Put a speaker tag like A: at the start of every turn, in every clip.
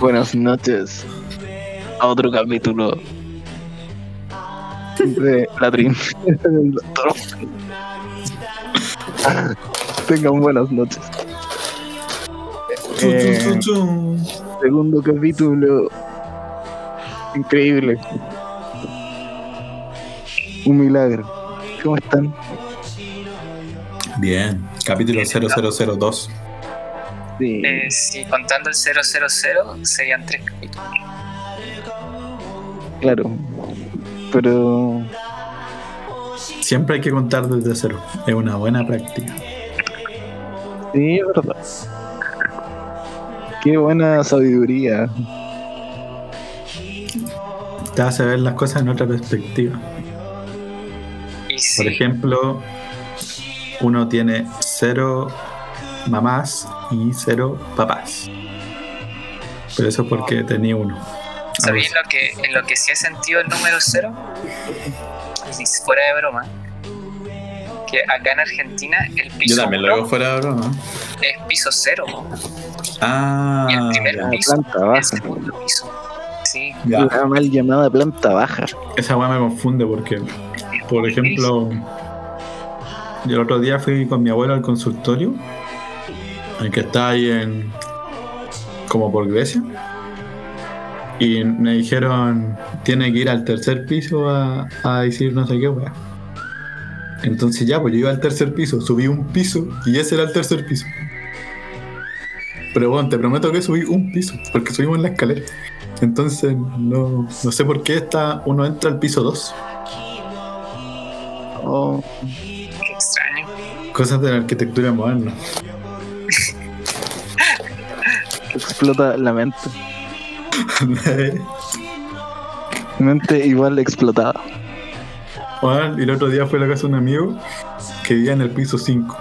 A: Buenas noches a otro capítulo de la trinchera del doctor. Tengan buenas noches. Eh, segundo capítulo. Increíble. Un milagro. ¿Cómo están?
B: Bien, capítulo 0002.
A: Sí.
C: Eh, si contando el 000 serían tres capítulos.
A: Claro. Pero
B: Siempre hay que contar desde cero. Es una buena práctica.
A: sí, es verdad. Qué buena sabiduría.
B: Te hace ver las cosas en otra perspectiva.
C: Y sí,
B: Por ejemplo, uno tiene cero mamás y cero papás. Pero eso es porque tenía uno.
C: ¿sabéis lo que, en lo que sí he sentido el número 0? Si fuera de broma, que acá en Argentina el piso uno
B: fuera de broma.
C: es piso 0
B: Ah,
C: y el primer
B: ya.
C: piso
A: planta
C: es el
A: baja.
C: segundo piso. Sí,
B: Ya.
A: Mal llamada planta baja.
B: Esa weá me confunde porque, por ejemplo, yo el otro día fui con mi abuelo al consultorio, el que está ahí en. como por Grecia, y me dijeron, tiene que ir al tercer piso a, a decir no sé qué weá. Entonces ya, pues yo iba al tercer piso, subí un piso y ese era el tercer piso. Pero bueno, te prometo que subí un piso, porque subimos la escalera. Entonces no, no sé por qué está, uno entra al piso 2.
A: Oh.
B: Cosas de la arquitectura moderna.
A: explota la mente. Mente igual explotada.
B: Bueno, y el otro día fue a la casa de un amigo que vivía en el piso 5.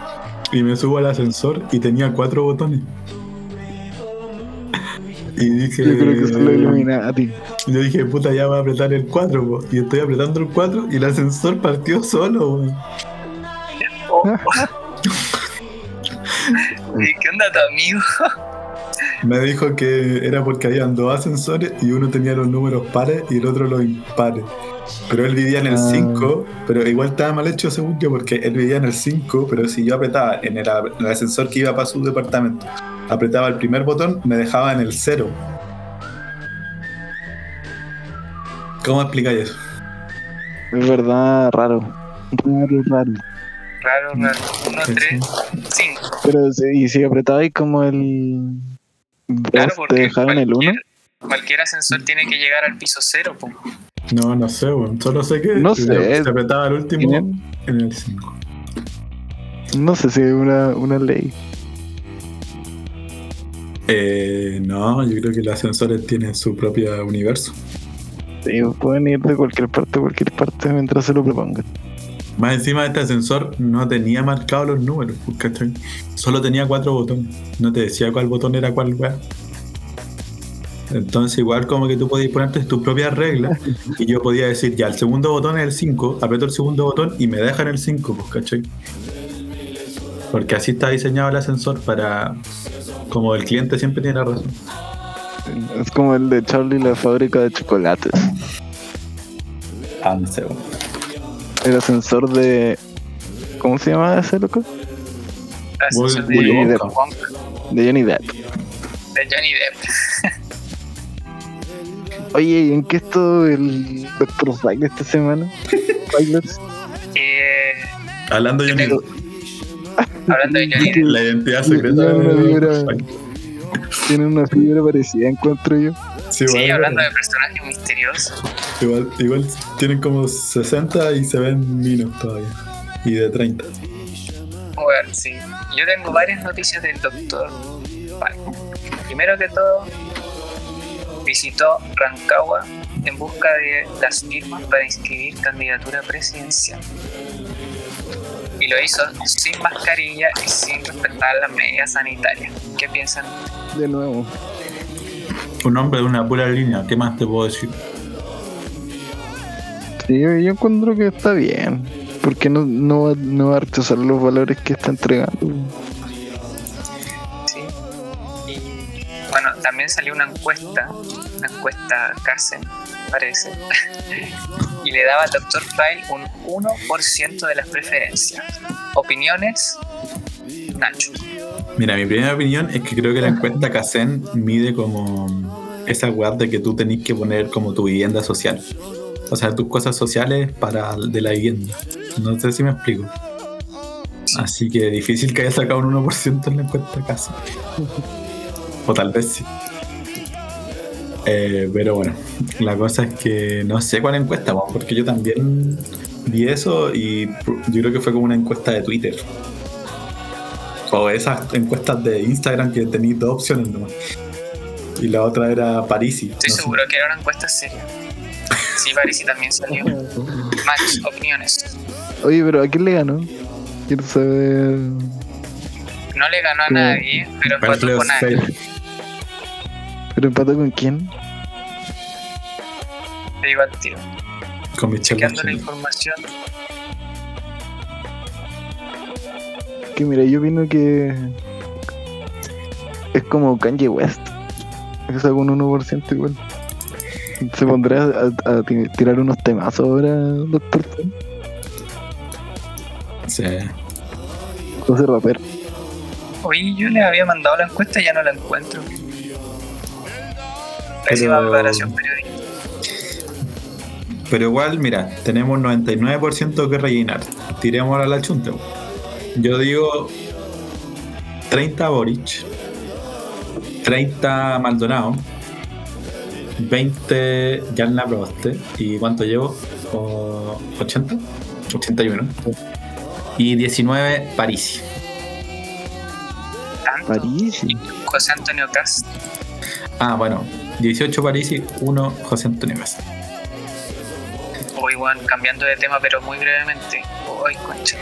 B: Y me subo al ascensor y tenía cuatro botones. Y dije.
A: Yo creo que son los Illuminati.
B: Yo dije, puta, ya voy a apretar el 4, Y estoy apretando el 4 y el ascensor partió solo, weón.
C: ¿Y qué onda tu amigo?
B: Me dijo que era porque habían dos ascensores y uno tenía los números pares y el otro los impares. Pero él vivía en el
A: Ah.
B: 5, pero igual estaba mal hecho según yo, porque él vivía en el 5, pero si yo apretaba en el, en el ascensor que iba para su departamento, apretaba el primer botón, me dejaba en el 0. ¿Cómo explicáis eso?
A: Es verdad, raro. Raro, raro.
C: Raro, raro. 1, 3, 5.
A: Pero si, y si apretabais como el.
C: Claro,
A: dos, te
C: porque
A: dejaban el 1.
C: cualquier, ascensor tiene que llegar al piso 0. Po.
B: No, no sé, weón. Solo sé que
A: No sé.
B: se apretaba el último
A: Tienen-
B: en el 5.
A: No sé si es una, una ley.
B: Eh, no, yo creo que los ascensores tienen su propio universo.
A: Sí, pueden ir de cualquier parte a cualquier parte mientras se lo propongan.
B: Más encima este ascensor no tenía marcados los números, pues, ¿cachai? Solo tenía cuatro botones. No te decía cuál botón era cuál weá. Entonces igual como que tú podías ponerte tus propias reglas y yo podía decir, ya, el segundo botón es el 5, aprieto el segundo botón y me dejan el 5, pues, ¿cachai? Porque así está diseñado el ascensor para... Como el cliente siempre tiene la razón.
A: Es como el de Charlie la fábrica de chocolates.
B: Ah, sé, weón.
A: El ascensor de. ¿Cómo se llama ese loco?
C: Ascensor de,
B: Willy
C: de
A: Wonka.
C: Wonka,
A: De Johnny Depp.
C: de Johnny Depp.
A: Oye, ¿y en qué estuvo el Dr. File esta semana?
C: Eh,
B: Hablando de Johnny Depp,
C: hablando de Johnny Depp.
B: la identidad secreta de-
A: vibra. Tiene una fibra parecida, encuentro yo.
B: Sí,
C: Sí,
B: igual,
C: hablando de personajes misteriosos.
B: Igual, igual tienen como 60 y se ven minos todavía. Y de 30.
C: Bueno, sí. Yo tengo varias noticias del doctor. Primero que todo, visitó Rancagua en busca de las firmas para inscribir candidatura presidencial. Y lo hizo sin mascarilla y sin respetar las medidas sanitarias. ¿Qué piensan?
A: De nuevo.
B: Un hombre de una pura línea, ¿qué más te puedo decir?
A: Sí, yo, encuentro que está bien. ¿Por qué no, no, va- no va a rechazar los valores que está entregando?
C: Sí. Y bueno, también salió una encuesta, una encuesta Carsen, parece, y le daba al Dr. File un 1% de las preferencias. Opiniones, Nacho.
B: Mira, mi primera opinión es que creo que la encuesta Casen mide como esa weá de que tú tenés que poner como tu vivienda social. O sea, tus cosas sociales para de la vivienda. No sé si me explico. Así que difícil que haya sacado un 1% en la encuesta Casen. O tal vez sí. Eh, pero bueno, la cosa es que no sé cuál encuesta, porque yo también vi eso y yo creo que fue como una encuesta de Twitter. O esas encuestas de Instagram que tenéis dos opciones nomás. Y la otra era Parisi.
C: Estoy
B: no sé.
C: seguro que era una encuesta seria. Sí, Parisi también salió. Max, opiniones.
A: Oye, pero ¿a quién le ganó? Quiero saber.
C: No le ganó a nadie, pero empató con alguien.
A: ¿Pero empató con quién?
C: Te digo al tiro.
B: Con Michelle
C: Chequeando la información.
A: Que mira, yo opino que. Es como Kanye West. Sacó un 1% igual. Se pondrá a, a ti- tirar unos temazos ahora, doctor.
B: Sí.
A: Sea, rapero.
C: Oye, yo le había mandado la encuesta y ya no la encuentro. Pésima
B: Pero-
C: preparación periodística.
B: Pero igual, mira, tenemos 99% que rellenar. Tiremos a la chunta. Yo digo 30 Boric, 30 Maldonado, 20 Jan Proboste. ¿Y cuánto llevo? O- ¿80? 81. Y 19 Parisi.
C: Tanto.
A: París.
C: José Antonio Cast.
B: Ah, bueno, 18 Parisi, 1 José Antonio Cast.
C: O igual, cambiando de tema, pero muy brevemente. Uy, concha.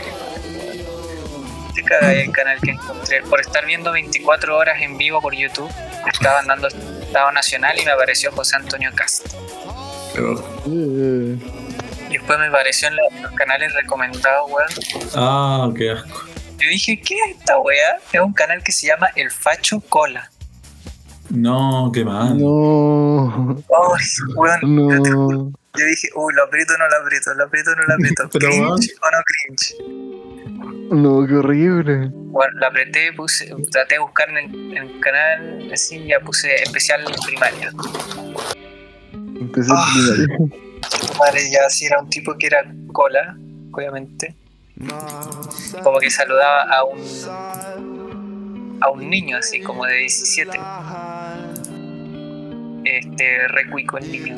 C: Te cagáis el canal que encontré. Por estar viendo 24 horas en vivo por YouTube, estaban dando Estado Nacional y me apareció José Antonio Cast.
B: Pero-
A: Eh,
C: Y después me apareció en los, canales recomendados, weón.
B: Ah, qué asco.
C: Yo dije, ¿qué es esta weá? Es un canal que se llama El Facho Cola.
B: No, qué mal.
A: no.
C: Ay, weón. Yo,
A: No.
C: dije, uy, lo aprieto o no lo aprieto, lo aprieto o no lo aprieto.
B: Pero,
C: ¿Cringe
B: weón.
C: o no cringe?
A: No, qué horrible.
C: Bueno, lo apreté, puse, traté de buscar en el, en el canal, así, ya puse especial primaria.
A: Empecé
C: Ah.
A: primario.
C: Vale, ya si era un tipo que era cola, obviamente. Como que saludaba a un a un niño así como de 17. Este, re cuico el niño.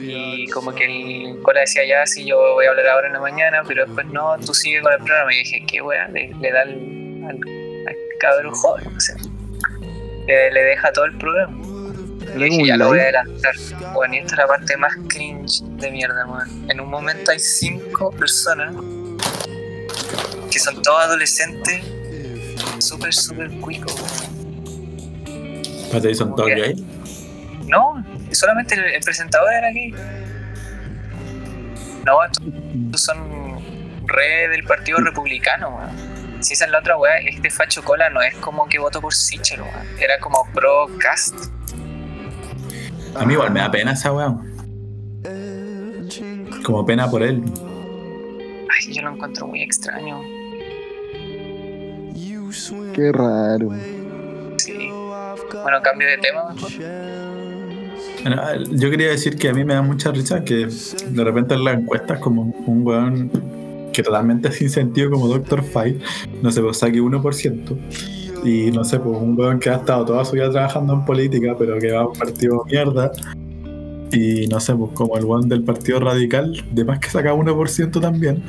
C: Y como que el cola decía ya, sí, yo voy a hablar ahora en la mañana, pero después no, tú sigue con el programa. Y dije, qué wea, le, le da al, al, al cabrón joven, o sea, le, le deja todo el programa.
A: Como
C: dije, ya lo voy a
A: live.
C: adelantar. Bueno, y esta es la parte más cringe de mierda, man. En un momento hay cinco personas que son todos adolescentes, súper, súper cuicos.
B: Espérate, ¿son todos
C: Ya.
B: gay?
C: No, solamente el, el presentador era aquí. No, estos, estos son re del Partido Republicano, man. Si esa es la otra weá, este facho cola no es como que voto por Sichel, weón. Era como pro cast.
B: A mí igual me da pena esa weá. Como pena por él.
C: Ay, yo lo encuentro muy extraño.
A: Qué raro.
C: Sí. Bueno, cambio de tema mejor.
B: Bueno, Yo quería decir que a mí me da mucha risa que de repente en las encuestas como un weón que totalmente sin sentido como Dr. Five, no sé, pues saque 1%. Y no sé, pues un weón que ha estado toda su vida trabajando en política, pero que va a un partido mierda. Y no sé, pues como el weón del Partido Radical, de más que saca 1% también.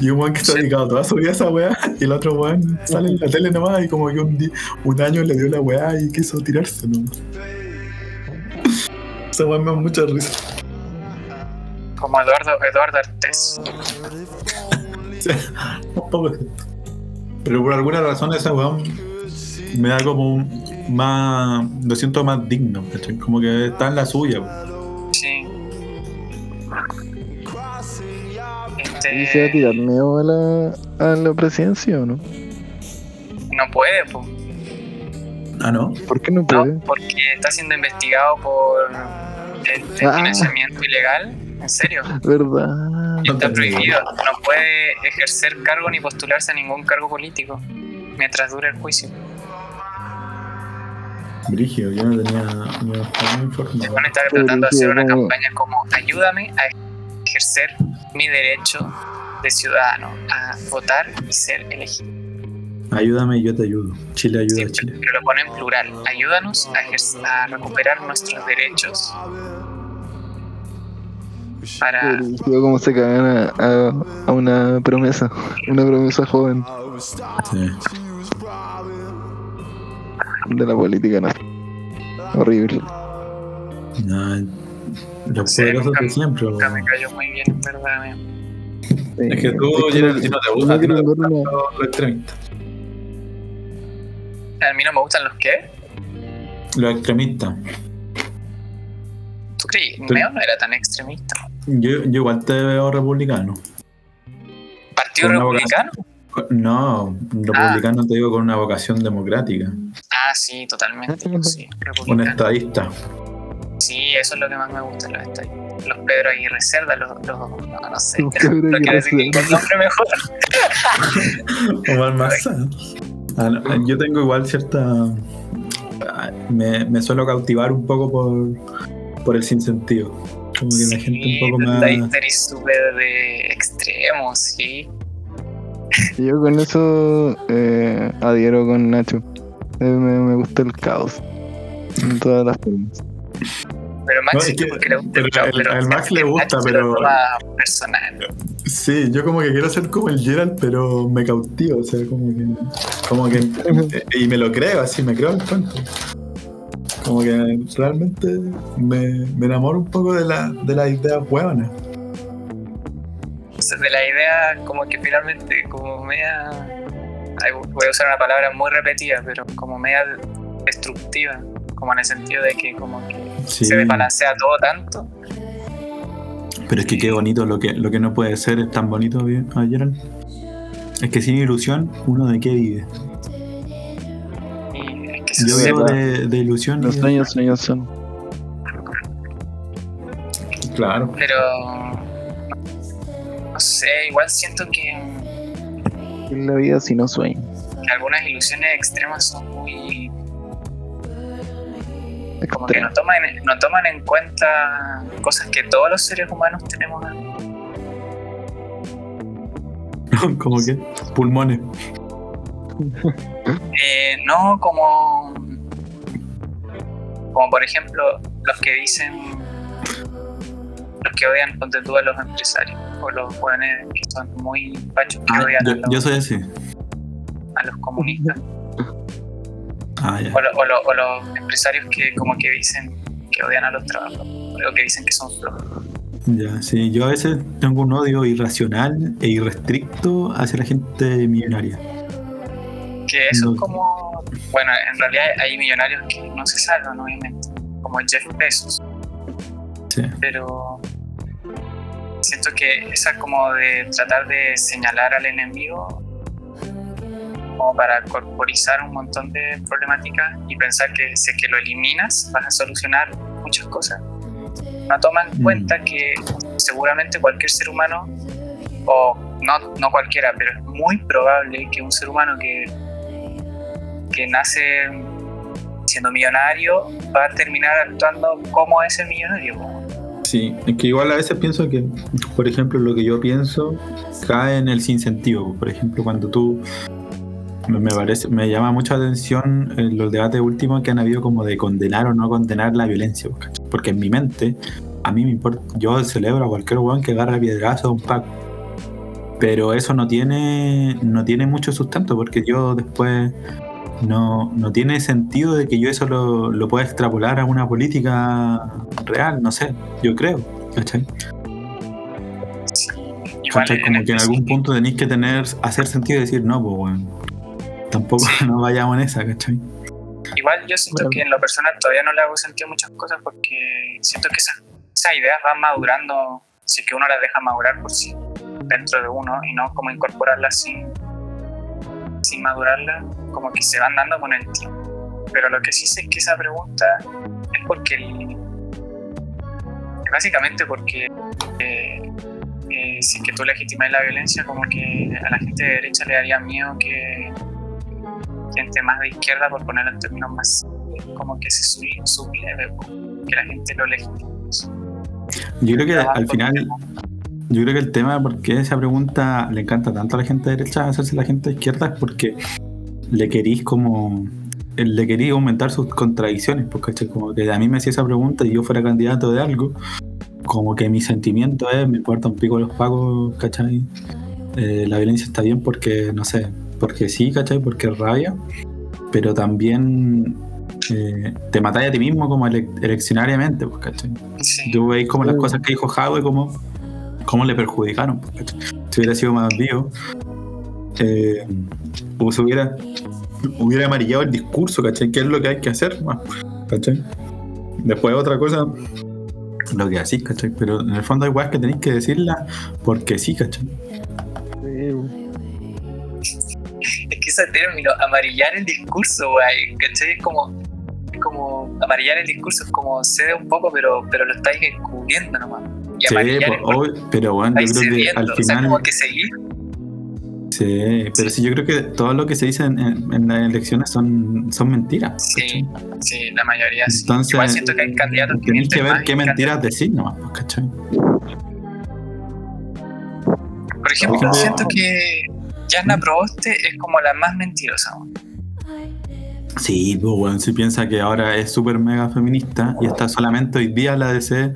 B: Y un weón que se ha
C: Sí.
B: dedicado toda su vida a esa weá, y el otro weón sale en la tele nomás y como que un, un año le dio la weá y quiso tirarse, ¿no? Esa weá me da mucha risa.
C: Como Eduardo, Eduardo Artés.
B: Poco. Pero por alguna razón esa weón me da como un más. Lo siento más digno, ¿cachai? Como que está en la suya. weón.
C: Sí. Este.
A: ¿Y se va a tirar miedo a la, a la presidencia o no?
C: no puede, po.
B: Ah, no.
A: ¿Por qué no puede?
C: No, porque está siendo investigado por este
A: Ah.
C: financiamiento ilegal. En serio.
A: ¿Verdad?
C: Y está prohibido. No puede ejercer cargo ni postularse a ningún cargo político mientras dure el juicio.
B: Brigio, yo no tenía. No estaba informado.
C: Van a estar tratando de hacer una campaña como ayúdame a ejercer mi derecho de ciudadano a votar y ser elegido.
B: Ayúdame y yo te ayudo. Chile ayuda
C: Sí,
B: a Chile.
C: pero lo pone en plural. Ayúdanos a, recuperar nuestros derechos para
A: Yo como se cagan a, a, a una promesa, una promesa joven
B: Sí.
A: de la política nacional. Horrible.
B: No, los
C: Sí,
B: poderosos
C: nunca-
B: de siempre.
C: nunca me cayó muy bien, en verdad. me-
B: Es que tú, Gerald, ti no te gusta, ti no te
C: A mí no me gustan los que.
B: Los extremistas.
C: ¿Tú creí?
B: Tú-
C: Meo no era tan extremista.
B: Yo, yo igual te veo republicano.
C: ¿Partido republicano?
B: No, republicano te digo con una vocación democrática.
C: Ah, sí, totalmente. Sí,
B: Un estadista.
C: Sí, eso es lo que más me gusta los estadios. Los Pedro Aguirre Cerda, los, los no, no sé.
A: Los Pedro
C: No quiero decir
A: Cerda.
C: nombre mejor.
B: Omar Maza. Ah, yo tengo igual cierta. ah, Me, me suelo cautivar un poco por, por el sinsentido. Como que la gente un poco más.
C: La histeria súper de extremo, sí.
A: Yo con eso eh, adhiero con Nacho. Eh, me, me gusta el caos. En todas las formas.
C: Pero Max
B: No, es que-
C: porque le gusta
B: pero
C: el caos,
B: el-
C: pero
B: al Max le gusta,
C: Nacho se
B: pero-
C: lo toma personal.
B: Sí, yo como que quiero ser como el Gerald, pero me cautivo, o sea, como que. Como que. Y me lo creo, así, me creo el cuento. Como que realmente me, me enamoro un poco de, la, de las ideas hueonas.
C: O sea, de la idea como que finalmente como media ay, voy a usar una palabra muy repetida pero como media destructiva como en el sentido de que como que
B: Sí.
C: se desbalancea todo tanto
B: Pero es que qué bonito, lo que, lo que no puede ser es tan bonito, ¿vi- ah, Gerald. Es que sin ilusión, ¿uno de qué vive?
C: es que
B: Yo vivo de, de ilusión.
A: Los sueños, sueños son.
B: Claro.
C: pero no sé igual siento que,
A: En la vida si no sueño.
C: que algunas ilusiones extremas son muy como que no toman, no toman en cuenta cosas que todos los seres humanos tenemos
B: como que pulmones.
C: Eh, no como como por ejemplo los que dicen los que odian ponte tú a los empresarios o los jóvenes que son muy pachos que
B: Ah,
C: odian
B: yo,
C: a, los,
B: yo soy así.
C: a los comunistas
B: Ah,
C: o, lo- o lo- o los empresarios que como que dicen que odian a los trabajadores o que dicen que son flojos
B: Ya, sí. Yo a veces tengo un odio irracional e irrestricto hacia la gente millonaria.
C: que eso
B: No.
C: es como bueno en realidad hay millonarios que no se salvan obviamente como Jeff Bezos
B: Sí.
C: pero siento que esa como de tratar de señalar al enemigo como para corporizar un montón de problemáticas y pensar que si es que lo eliminas vas a solucionar muchas cosas no toman en
B: Mm.
C: cuenta que seguramente cualquier ser humano o no, no cualquiera pero es muy probable que un ser humano que que nace siendo millonario va a terminar actuando como ese millonario.
B: Sí, es que igual a veces pienso que, por ejemplo, lo que yo pienso cae en el sinsentido. Por ejemplo, cuando tú me parece, me llama mucho la atención eh, los debates últimos que han habido como de condenar o no condenar la violencia, ¿cachai? porque en mi mente a mí me importa, yo celebro a cualquier weón que agarre piedrazo a un pack, pero eso no tiene no tiene mucho sustento porque yo después no, no tiene sentido de que yo eso lo, lo pueda extrapolar a una política real, no sé, yo creo, ¿cachai?
C: Igual
B: ¿Cachai? Como que en algún
C: específico-
B: punto tenéis que tener, hacer sentido y decir, no, pues bueno, tampoco nos vayamos en esa, ¿cachai?
C: Igual yo siento
A: Bueno.
C: que en lo personal todavía no le hago sentido muchas cosas porque siento que esas, esas ideas van madurando si es que uno las deja madurar por sí. dentro de uno y no como incorporarla sin, sin madurarla, como que se van dando con el tiempo. Pero lo que sí sé es que esa pregunta es porque el- básicamente porque eh, eh, si es que tú legitimas la violencia, como que a la gente de derecha le daría miedo que gente más de izquierda, por ponerlo en términos más como que se sub- subleve, que la gente lo legitime.
B: Yo creo que al final, yo creo que el tema de por qué esa pregunta le encanta tanto a la gente de derecha hacerse la gente de izquierda es porque le querís como le quería aumentar sus contradicciones, porque ¿cachai? como que a mí me hacía esa pregunta y yo fuera candidato de algo, como que mi sentimiento es, me importa un pico los pagos, ¿cachai? Eh, la violencia está bien porque, no sé, porque sí, ¿cachai? Porque es rabia, pero también eh, te matáis a ti mismo como ele- eleccionariamente, pues, ¿cachai?
C: Sí.
B: Yo veis como las cosas que dijo Jadwe, como cómo le perjudicaron. pues, ¿cachai? Si hubiera sido más vivo, eh, o se hubiera, hubiera amarillado el discurso, ¿cachai? ¿Qué es lo que hay que hacer? más, ¿cachai? Después otra cosa, lo que así, ¿cachai? Pero en el fondo hay weas que tenéis que decirla porque sí, ¿cachai?
A: Sí,
C: que ese término, amarillar el discurso, güey, ¿cachai? Es como, es como amarillar el discurso, es como cede un poco, pero, pero lo estáis encubriendo nomás. Y
B: Sí,
C: amarillar
B: pues, pero bueno, yo creo que
C: cediendo,
B: al
C: o sea,
B: final.
C: como que seguir.
B: Sí, pero sí, yo creo que todo lo que se dice en, en- en las elecciones son, son mentiras.
C: Sí,
B: ¿cachai?
C: sí, la mayoría sí.
B: Entonces,
C: Igual siento que hay candidatos que
B: Tenéis que ver qué mentiras decir nomás, ¿cachai?
C: Por ejemplo,
B: ejemplo-
C: siento que Yana Proboste es como la más mentirosa.
B: Sí, pues bueno, si piensa que ahora es súper mega feminista y está solamente hoy día la DC,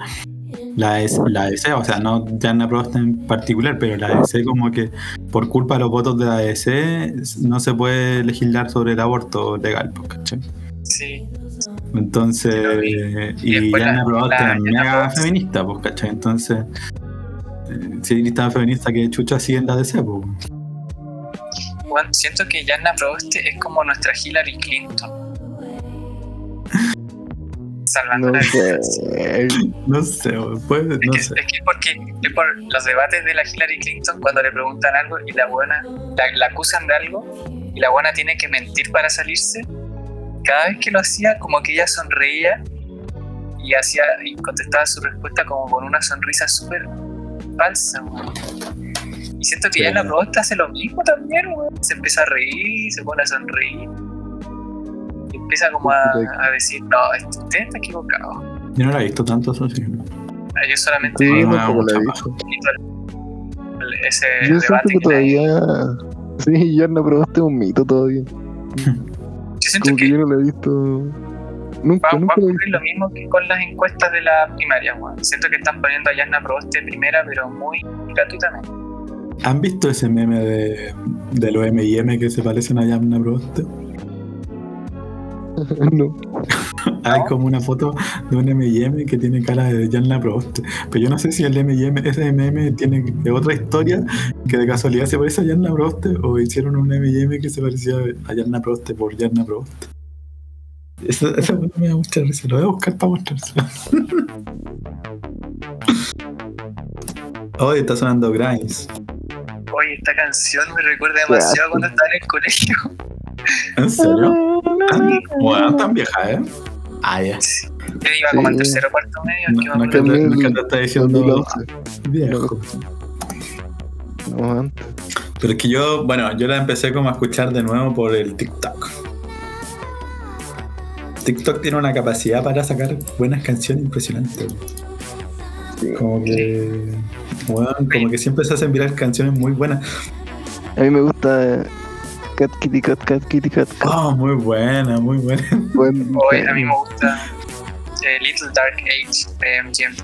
B: la DC, la DC, o sea, no Jana Prost en particular, pero la DC como que por culpa de los votos de la DC no se puede legislar sobre el aborto legal, pues, ¿cachai?
C: Sí,
B: Entonces,
C: Y
B: y Jana
C: la
B: es mega feminista, pues, ¿cachai? Entonces, eh, si tan feminista que chucha así en la DC, pues.
C: Bueno, siento que Yana Proboste es como nuestra Hillary Clinton. Salvando
A: No
C: la
A: sé.
B: No sé, pues, no
C: Es que,
B: sé.
C: es que porque es por los debates de la Hillary Clinton cuando le preguntan algo y la buena la, la acusan de algo y la buena tiene que mentir para salirse. Cada vez que lo hacía, como que ella sonreía y hacía y contestaba su respuesta como con una sonrisa súper falsa. Y siento que
B: Sí.
C: ya la hace lo mismo también, weón. Se empieza a reír, se pone a sonreír. Y empieza como a, a decir, no, usted está equivocado.
B: Yo no la he visto tanto eso, sí.
C: Ah, Yo solamente
A: Sí, yo tampoco la he visto.
C: ese
A: Yo siento que todavía. Sí, ya no probaste un mito todavía.
C: yo siento
A: Como que
C: que
A: yo no lo he visto. Nunca,
C: va, va a
A: nunca lo he
C: ocurrir lo mismo que con las encuestas de la primaria, weón. Siento que están poniendo a Yasna Proboste primera, pero muy gratuitamente.
B: ¿Han visto ese meme de, de los M&M que se parecen a Yamna Proboste?
A: no.
B: Hay como una foto de un M&M que tiene cara de Yamna Proboste. Pero yo no sé si el M&M, ese M&M tiene otra historia que de casualidad se parece a Yamna Proboste o hicieron un M&M que se parecía a Yamna Proboste por Yamna Proboste. Eso, eso me da mucha risa. Lo voy a buscar para mostrárselo. Hoy está sonando Grimes.
C: Oye, esta canción me recuerda demasiado cuando estaba en el colegio.
B: ¿En serio? ¿Tan, bueno, tan vieja, ¿eh? Ah, ya.
C: Yo iba como
A: Sí.
C: tercero o cuarto medio,
B: No,
C: que me
B: no, que
C: acuerdo.
B: te, no que te está diciendo
A: 2011.
B: viejo.
A: No, antes.
B: Pero es que yo, bueno, yo la empecé como a escuchar de nuevo por el TikTok. TikTok tiene una capacidad para sacar buenas canciones impresionantes.
A: Sí.
B: Como que, bueno, como que siempre se hacen viral canciones muy buenas.
A: A mí me gusta eh, Cat Kitty Cat Cat Kitty Cat Cat.
B: Oh, muy buena, muy buena.
A: Buen-
C: a mí me gusta eh, Little Dark Age de MGM.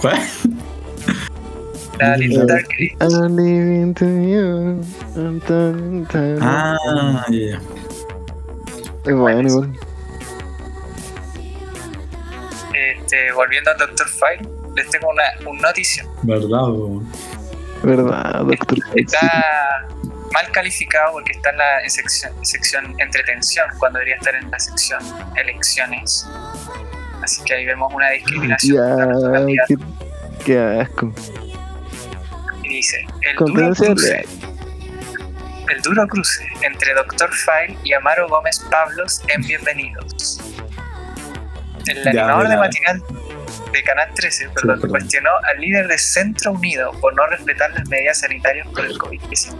B: ¿Cuál?
C: La
B: Little Dark
C: Age.
A: I'm leaving to you. Tan.
B: Ah, ya.
A: Es bueno igual.
C: Este, volviendo al Dr. File, les tengo una, un noticia.
B: ¿Verdad? bo?
A: ¿Verdad, doctor?
C: Está mal calificado porque está en la sección, sección entretención, cuando debería estar en la sección elecciones. Así que ahí vemos una discriminación.
A: Ya. ¿qué, Qué asco.
C: Y dice, el duro cruce. El duro cruce entre Dr. File y Amaro Gómez Pablos en Bienvenidos. El
B: Ya,
C: animador de matinal de Canal 13 perdón,
B: perdón.
C: cuestionó al líder de Centro Unido por no respetar las medidas sanitarias por el COVID-19.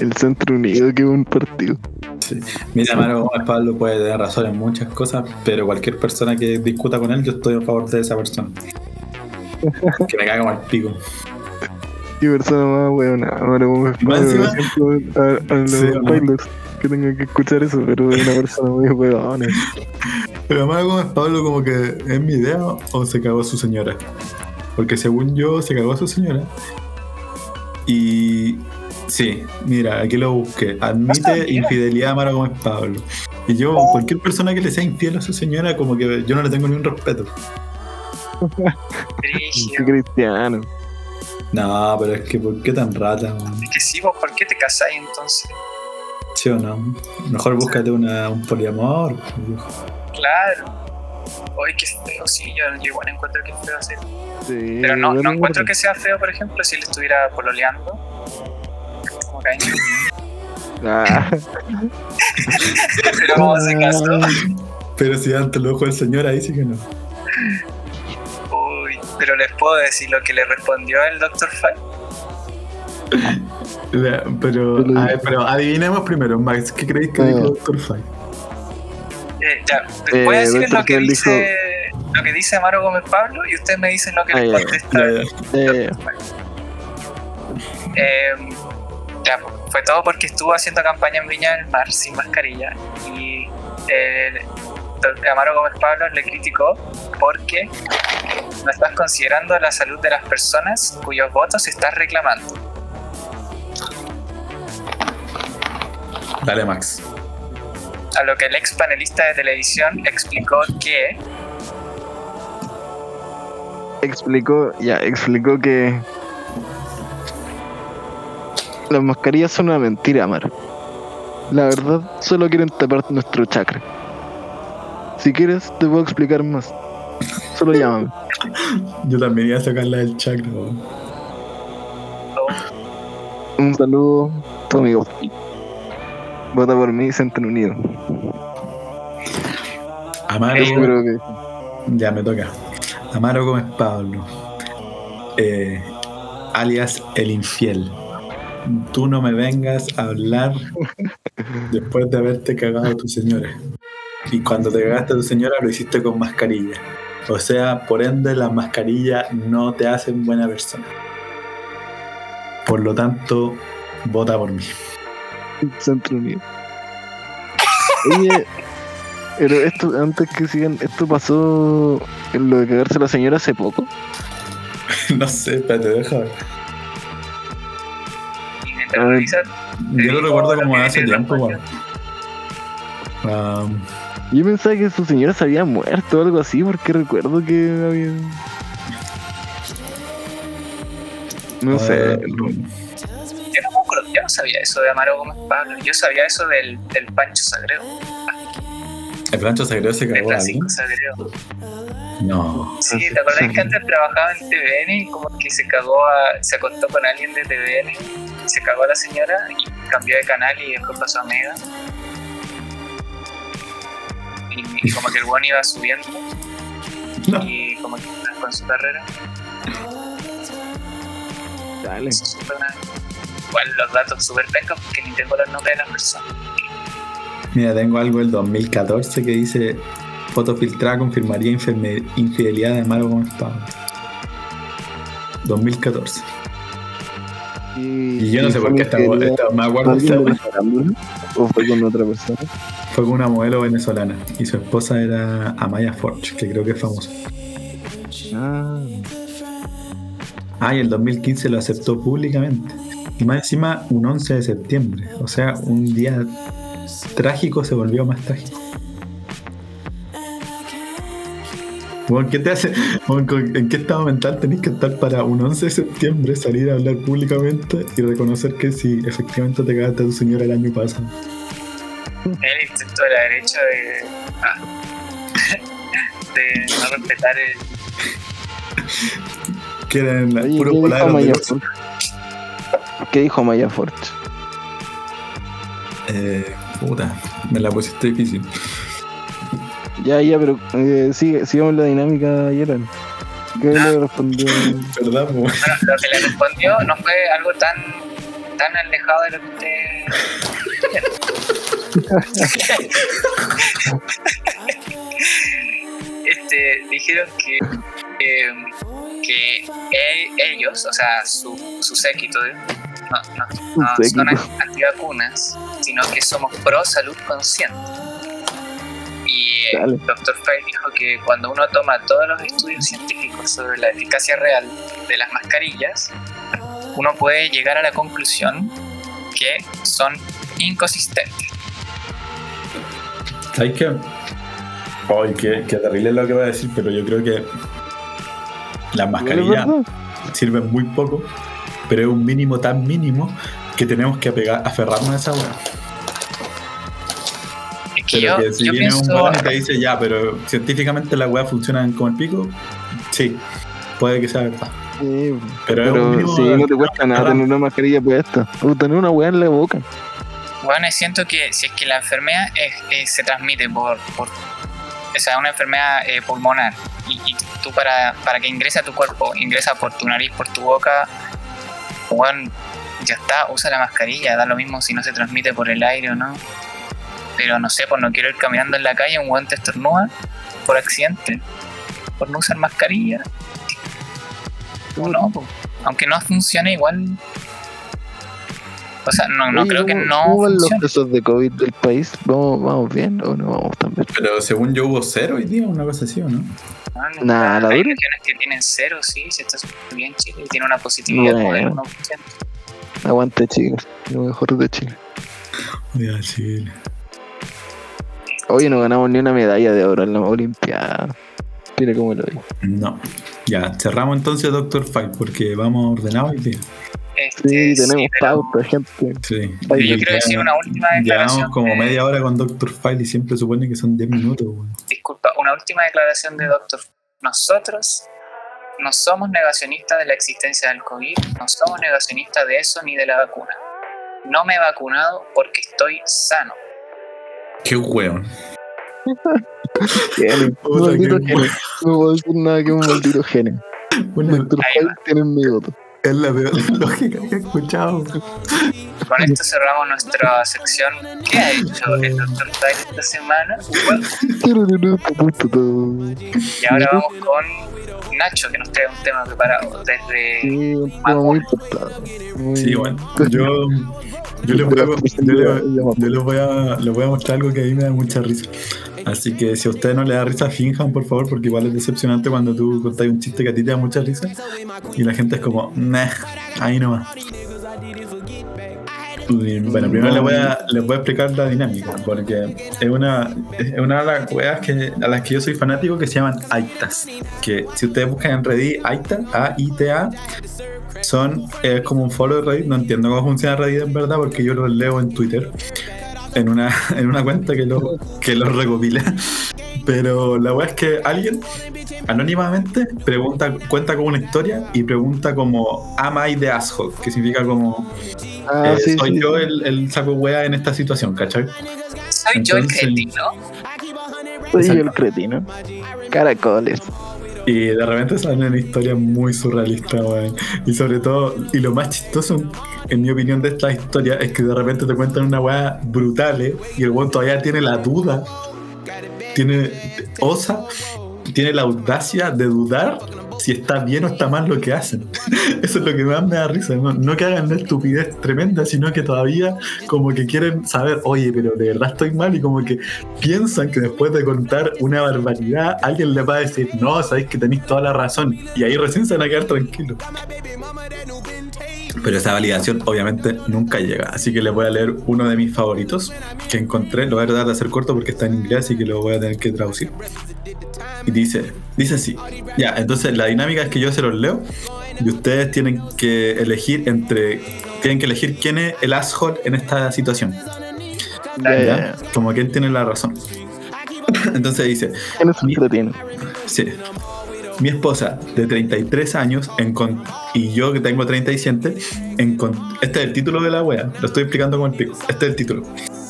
A: El Centro Unido, que un partido.
B: Sí. Mira, Maro Gómez Pablo puede tener razón en muchas cosas, pero cualquier persona que discuta con él, yo estoy a favor de esa persona. Que me caga como el pico.
A: Qué persona más weona. Ahora como me
B: Más
A: a, a los
B: Sí,
A: que tengan que escuchar eso, pero es una persona muy weona.
B: Pero Maro Gómez Pablo como que es mi idea o se cagó a su señora. Porque según yo se cagó a su señora. Y sí, mira, aquí lo busqué. Admite infidelidad a Maro Gómez Pablo. Y yo, cualquier persona que le sea infiel a su señora, como que yo no le tengo ni un respeto.
A: Cristiano.
B: No, pero es que ¿por qué tan rata? man?
C: Es que sí, vos, ¿por qué te casáis entonces?
B: ¿Sí o no? Mejor búscate una, un poliamor.
C: Claro. Oye, qué feo, sí, yo, yo igual encuentro que es feo hacer.
A: Sí,
C: Pero no,
A: yo
C: no encuentro que sea feo, por ejemplo, si él estuviera pololeando. Como cariño.
A: Ah,
C: Pero como se casó.
B: Pero si antes lo dejó el señor, ahí sí que no.
C: Uy, pero les puedo decir lo que le respondió el Dr. File.
B: Pero, a ver, pero adivinemos primero, Max, ¿qué creéis que
A: Ah.
B: dijo Doctor File?
C: Eh, ya,
A: Eh,
C: voy a decirles
A: Dr.
C: lo que dice lo que dice Amaro Gómez Pablo y ustedes me dicen lo que
A: Ah,
C: les contesta
A: eh.
C: Eh, ya, pues, fue todo porque estuvo haciendo campaña en Viña del Mar sin mascarilla y el Dr. Amaro Gómez Pablo le criticó porque no estás considerando la salud de las personas cuyos votos estás reclamando.
B: Dale, Max.
C: A lo que el ex panelista de televisión explicó que
A: explicó, ya, explicó que las mascarillas son una mentira, Amar. La verdad, solo quieren tapar nuestro chakra. Si quieres, te puedo explicar más. Solo llámame.
B: Yo también iba a sacarla del chakra.
A: Un saludo, tu amigo. Vota por mí, Centro Unido.
B: Amaro,
A: Yo creo que
B: ya me toca. Amaro Gómez Pablo, eh, alias El Infiel. Tú no me vengas a hablar después de haberte cagado a tu señora. Y cuando te cagaste a tu señora lo hiciste con mascarilla. O sea, por ende, las mascarillas no te hacen buena persona. Por lo tanto, vota por mí.
A: Centro Unido. Oye, pero esto, antes que sigan, esto pasó en lo de cagarse a la señora hace poco.
B: no sé, espérate, deja ver.
A: ver.
B: Yo lo recuerdo como hace tiempo, weón. Um,
A: Yo pensaba que su señora se había muerto o algo así, porque recuerdo que había. No sé.
B: ah,
C: sabía eso de Amaro Gómez Pablo, yo sabía eso del, del Pancho Sagreo,
B: ¿El Plancho Sagrado se cagó?
C: Francisco Sagreo.
B: No.
C: Sí, ¿te acordás que antes trabajaba en TVN y como que se cagó a, se acostó con alguien de TVN, se cagó a la señora y cambió de canal y después pasó a Mega? Y, y como que el buen iba subiendo
B: No.
C: y como que con su carrera.
A: Dale.
C: Eso es Igual los datos súper pencas porque ni tengo los nombres de las personas.
B: Mira, tengo algo del 2014 que dice foto filtrada confirmaría infidelidad de Amaro Gómez Pablo. 2014. Y yo no sé por qué esta, esta- me acuerdo.
A: ¿O fue con otra persona?
B: fue con una modelo venezolana y su esposa era Amaya Forge, que creo que es famosa.
A: Ah,
B: Ah, y el 2015 lo aceptó públicamente. Y más encima, un 11 de septiembre. O sea, un día trágico se volvió más trágico. Bueno, ¿qué te hace? bueno, ¿con- ¿En qué estado mental tenés que estar para un 11 de septiembre salir a hablar públicamente y reconocer que sí, efectivamente te cagaste a tu señora el año pasado?
C: El intento de la derecha de. ah, de no respetar el.
B: Quieren
A: Oye,
B: puro
A: ¿qué dijo
B: voladero de.
A: Forge? ¿Qué dijo Maya Forge?
B: Eh, puta, me la pusiste difícil.
A: Ya, ya, pero eh, sigue, sigamos la dinámica ayer. ¿Qué le respondió?
B: ¿Verdad?
C: Bueno, lo que le respondió no fue algo tan, tan alejado de lo que usted. este, dijeron que, eh, que e- ellos, o sea, su, su séquito, no, no, no son antivacunas, sino que somos pro salud consciente. Y eh,
A: Dale.
C: Dr. Fry dijo que cuando uno toma todos los estudios científicos sobre la eficacia real de las mascarillas, uno puede llegar a la conclusión que son inconsistentes.
B: ¿Sabes qué? Ay, qué, qué terrible lo que voy a decir, pero yo creo que las
A: ¿Es
B: mascarillas sirven muy poco, pero es un mínimo tan mínimo que tenemos que apegar, aferrarnos a esa hueá.
C: Es que
B: Pero
C: yo,
B: que si
C: yo
B: viene un
C: pienso,
B: weón y te dice ya, pero científicamente las weas funcionan como el pico, sí, puede que sea verdad.
A: Sí,
B: Pero, es un
A: pero
B: mínimo
A: sí, no te cuesta nada tener una mascarilla puesta. O tener una weá en la boca.
C: bueno, siento que si es que la enfermedad es- es- se transmite por, por o sea, una enfermedad eh, pulmonar y, y tú para, para que ingrese a tu cuerpo, ingresa por tu nariz, por tu boca, bueno, ya está, usa la mascarilla, da lo mismo si no se transmite por el aire o no. Pero no sé, pues no quiero ir caminando en la calle, un guante estornuda por accidente, por no usar mascarilla. O no, pues, aunque no funcione igual. O sea, no, no
A: Oye,
C: creo que
A: ¿cómo-
C: no
A: ¿Cómo van los casos de COVID del país? ¿Vamos, vamos bien o no vamos tan bien?
B: Pero según yo hubo cero hoy día, una cosa así, ¿o no?
C: No, no,
A: Nah, la
C: hay
A: dura.
C: regiones que tienen cero, sí, si está súper bien Chile y tiene una positividad como del
A: Bueno.
C: 1%.
A: Aguante, chicos. Lo mejor de Chile.
B: Ya, Chile.
A: Hoy no ganamos ni una medalla de oro en la Olimpiada. Mira cómo lo digo.
B: No. Ya, cerramos entonces Doctor Fight porque vamos ordenados hoy día.
C: Este,
A: Sí, tenemos
C: pero
A: pauta, gente.
B: Sí.
A: Ay,
C: Yo
B: Y
C: quiero decir una última declaración.
B: Llevamos como
C: de-
B: media hora con Doctor Fight y siempre supone que son 10 minutos, weón.
C: Disculpa, una última declaración de Doctor. Nosotros no somos negacionistas de la existencia del COVID, no somos negacionistas de eso ni de la vacuna. No me he vacunado porque estoy sano.
B: Qué weón.
A: Genio. Un maldito genio. No puedo decir nada que un maldito genio.
B: Una-
A: Doctor
C: Ahí
A: Fight
C: va.
A: tiene mi voto.
B: es la peor lógica que he escuchado.
C: Con esto cerramos nuestra sección. ¿Qué ha hecho el Doctor Fry esta semana? Y ahora vamos con Nacho, que nos trae un tema preparado desde
A: Sí, un tema muy importante. Muy-
B: Sí, bueno. Yo, yo les voy a, yo les- yo les voy a, les voy a mostrar algo que a mí me da mucha risa. Así que si a ustedes no les da risa, finjan por favor, porque igual es decepcionante cuando tú contás un chiste que a ti te da mucha risa y la gente es como, meh, ahí nomás. Y, bueno, primero les voy, a, les voy a explicar la dinámica, porque es una, es una de las weas que, a las que yo soy fanático que se llaman Aitas. Que si ustedes buscan en Reddit, Aita, A-I-T-A, son es como un follow de Reddit. No entiendo cómo funciona Reddit en verdad, porque yo lo leo en Twitter, en una, en una cuenta que lo, que lo recopila. Pero la wea es que alguien anónimamente pregunta, cuenta como una historia y pregunta como Am I the asshole? Que significa como
A: Ah,
B: eh,
A: sí,
B: soy
A: sí.
B: yo el, el saco wea en esta situación, ¿cachai?
C: Soy yo el cretino.
A: Soy yo el cretino. Caracoles.
B: Y de repente salen historias muy surrealistas, weón. Y sobre todo, y lo más chistoso, en mi opinión, de estas historias es que de repente te cuentan una weá brutal. Y el weón todavía tiene la duda, tiene, osa, tiene la audacia de dudar si está bien o está mal lo que hacen. Eso es lo que más me da risa. No, no que hagan una estupidez tremenda, sino que todavía como que quieren saber, oye, pero de verdad estoy mal y como que piensan que después de contar una barbaridad, alguien le va a decir, no, sabéis que tenéis toda la razón. Y ahí recién se van a quedar tranquilos. Pero esa validación obviamente nunca llega. Así que les voy a leer uno de mis favoritos que encontré. Lo voy a tratar de hacer corto porque está en inglés, así que lo voy a tener que traducir. Y dice, dice así. Ya, entonces la dinámica es que yo se los leo y ustedes tienen que elegir entre. Tienen que elegir quién es el asshole en esta situación.
A: Ya.
B: Como quién tiene la razón. Entonces dice,
A: ¿Quién es el cretino?
B: Sí. Mi esposa de 33 años y yo que tengo 37, encon- este es el título de la wea, lo estoy explicando como el pico. Este es el título.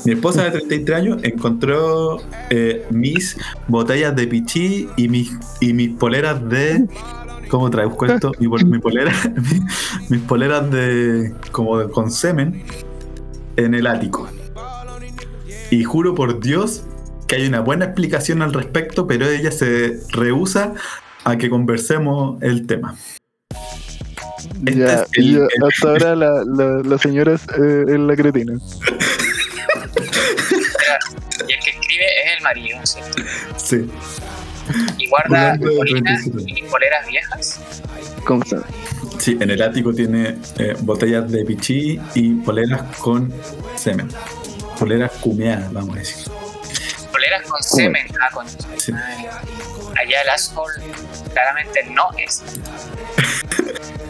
B: Mi esposa de 33 años encontró eh, mis botellas de pichí y mis, y mis poleras de. ¿Cómo traduzco esto? Mi, mi polera, mi- mis poleras de. como de, con semen en el ático. Y juro por Dios que hay una buena explicación al respecto, pero ella se rehúsa a que conversemos el tema. Este
A: Ya,
B: es el-
A: y
B: el-
A: hasta ahora la, la, la señora es, eh, es la cretina.
C: Y el que escribe es el marido, ¿cierto?
B: Sí.
C: Y guarda
B: Hablando de
C: bolinas
B: 37.
C: y poleras viejas.
A: ¿Cómo llama?
B: Sí, en el ático tiene eh, botellas de pichí y poleras con semen. Poleras cumeadas, vamos a decir.
C: Poleras con semen. Ah, con...
B: Sí.
C: Allá el asshole claramente no es.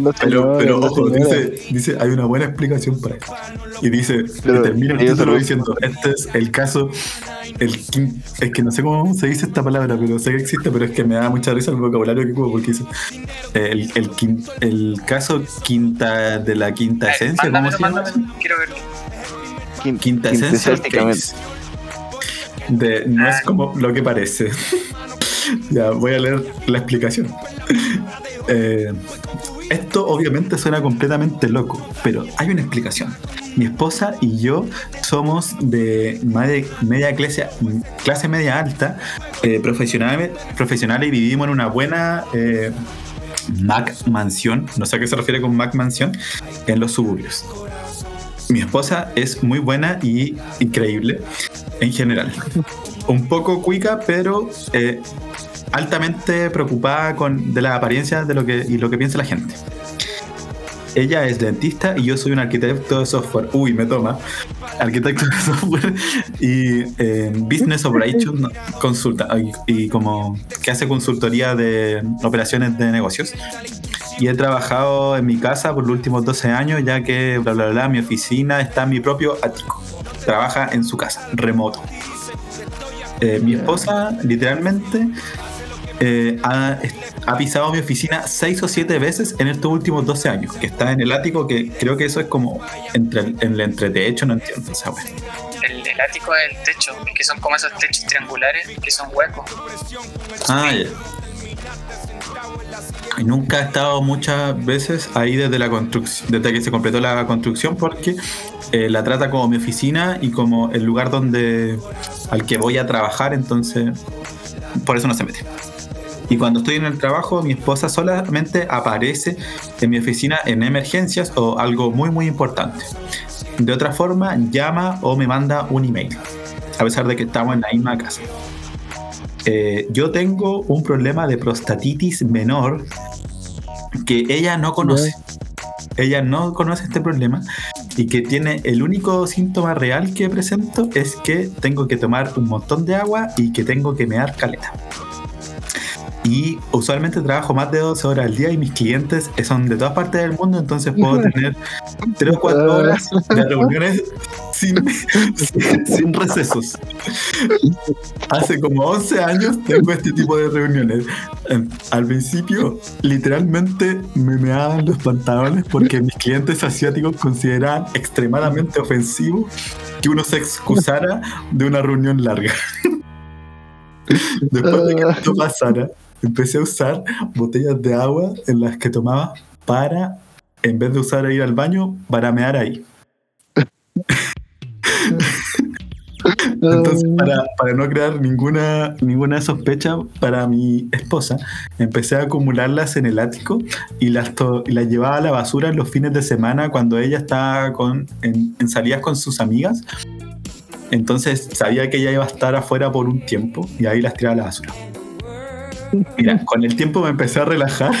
A: No,
B: Pero, pero ojo, dice, dice, hay una buena explicación para eso. Y dice,
A: Pero
B: y termina el título
A: lo-
B: diciendo, este es el caso, el quin- es que no sé cómo se dice esta palabra, pero sé que existe, pero es que me da mucha risa el vocabulario que ocupo porque dice, eh, el, el, el caso quinta de la quinta
C: Ay,
B: esencia, ¿cómo
C: mándamelo,
B: se llama?
C: Quiero
B: Quinta esencia. De, no es como lo que parece. ya, voy a leer la explicación. Eh, esto obviamente suena completamente loco, pero hay una explicación. Mi esposa y yo somos de media, clase, media alta, eh, profesionales, profesionales y vivimos en una buena eh, Mac mansión, no sé a qué se refiere con Mac mansión, en los suburbios. Mi esposa es muy buena y increíble en general. Un poco cuica, pero eh, altamente preocupada con, de la apariencia de lo que, y lo que piensa la gente. Ella es dentista y yo soy un arquitecto de software. Uy, me toma. Arquitecto de software y eh, business operations no, consulta y, y como que hace consultoría de operaciones de negocios. Y he trabajado en mi casa por los últimos 12 años, ya que bla bla bla, mi oficina está en mi propio ático. Trabaja en su casa, remoto. Eh, mi esposa, literalmente, eh, ha, ha pisado mi oficina seis o siete veces en estos últimos 12 años, que está en el ático, que creo que eso es como entre el, en el entretecho, no entiendo esa wea.
C: El, el ático del techo, que son como esos techos triangulares que son huecos.
B: Ah, ya. Nunca he estado muchas veces ahí desde la construcción, desde que se completó la construcción, porque eh, la trata como mi oficina y como el lugar donde al que voy a trabajar, entonces por eso no se mete. Y cuando estoy en el trabajo, mi esposa solamente aparece en mi oficina en emergencias o algo muy muy importante. De otra forma, llama o me manda un email, a pesar de que estamos en la misma casa. Eh, yo tengo un problema de prostatitis menor que ella no conoce. Ella no conoce este problema y que tiene el único síntoma real que presento es que tengo que tomar un montón de agua y que tengo que mear caleta. Y usualmente trabajo más de 12 horas al día y mis clientes son de todas partes del mundo, entonces puedo tener 3 o 4 horas de reuniones sin, sin, sin recesos. Hace como 11 años tengo este tipo de reuniones. Al principio, literalmente me meaban los pantalones porque mis clientes asiáticos consideraban extremadamente ofensivo que uno se excusara de una reunión larga. Después de que esto pasara, empecé a usar botellas de agua en las que tomaba para, en vez de usar ir al baño, para mear ahí. Entonces, para, para no crear ninguna, ninguna sospecha para mi esposa, empecé a acumularlas en el ático y las, to- y las llevaba a la basura los fines de semana cuando ella estaba con, en, en salidas con sus amigas. Entonces sabía que ella iba a estar afuera por un tiempo y ahí las tiraba a la basura. Mira, con el tiempo me empecé a relajar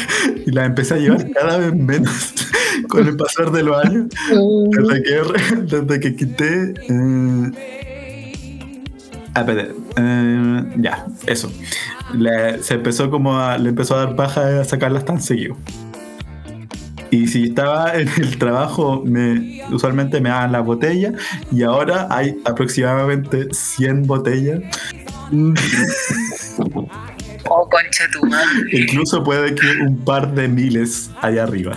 B: y las empecé a llevar cada vez menos con el pasar de los años. Desde que, desde que quité. eh, Ah, eh, ya, eso. Le- se empezó como a, le empezó a dar paja a sacarlas tan seguido. Y si estaba en el trabajo, me, usualmente me daban la botella y ahora hay aproximadamente 100 botellas
C: Oh, concha tu madre.
B: Incluso puede que un par de miles allá arriba.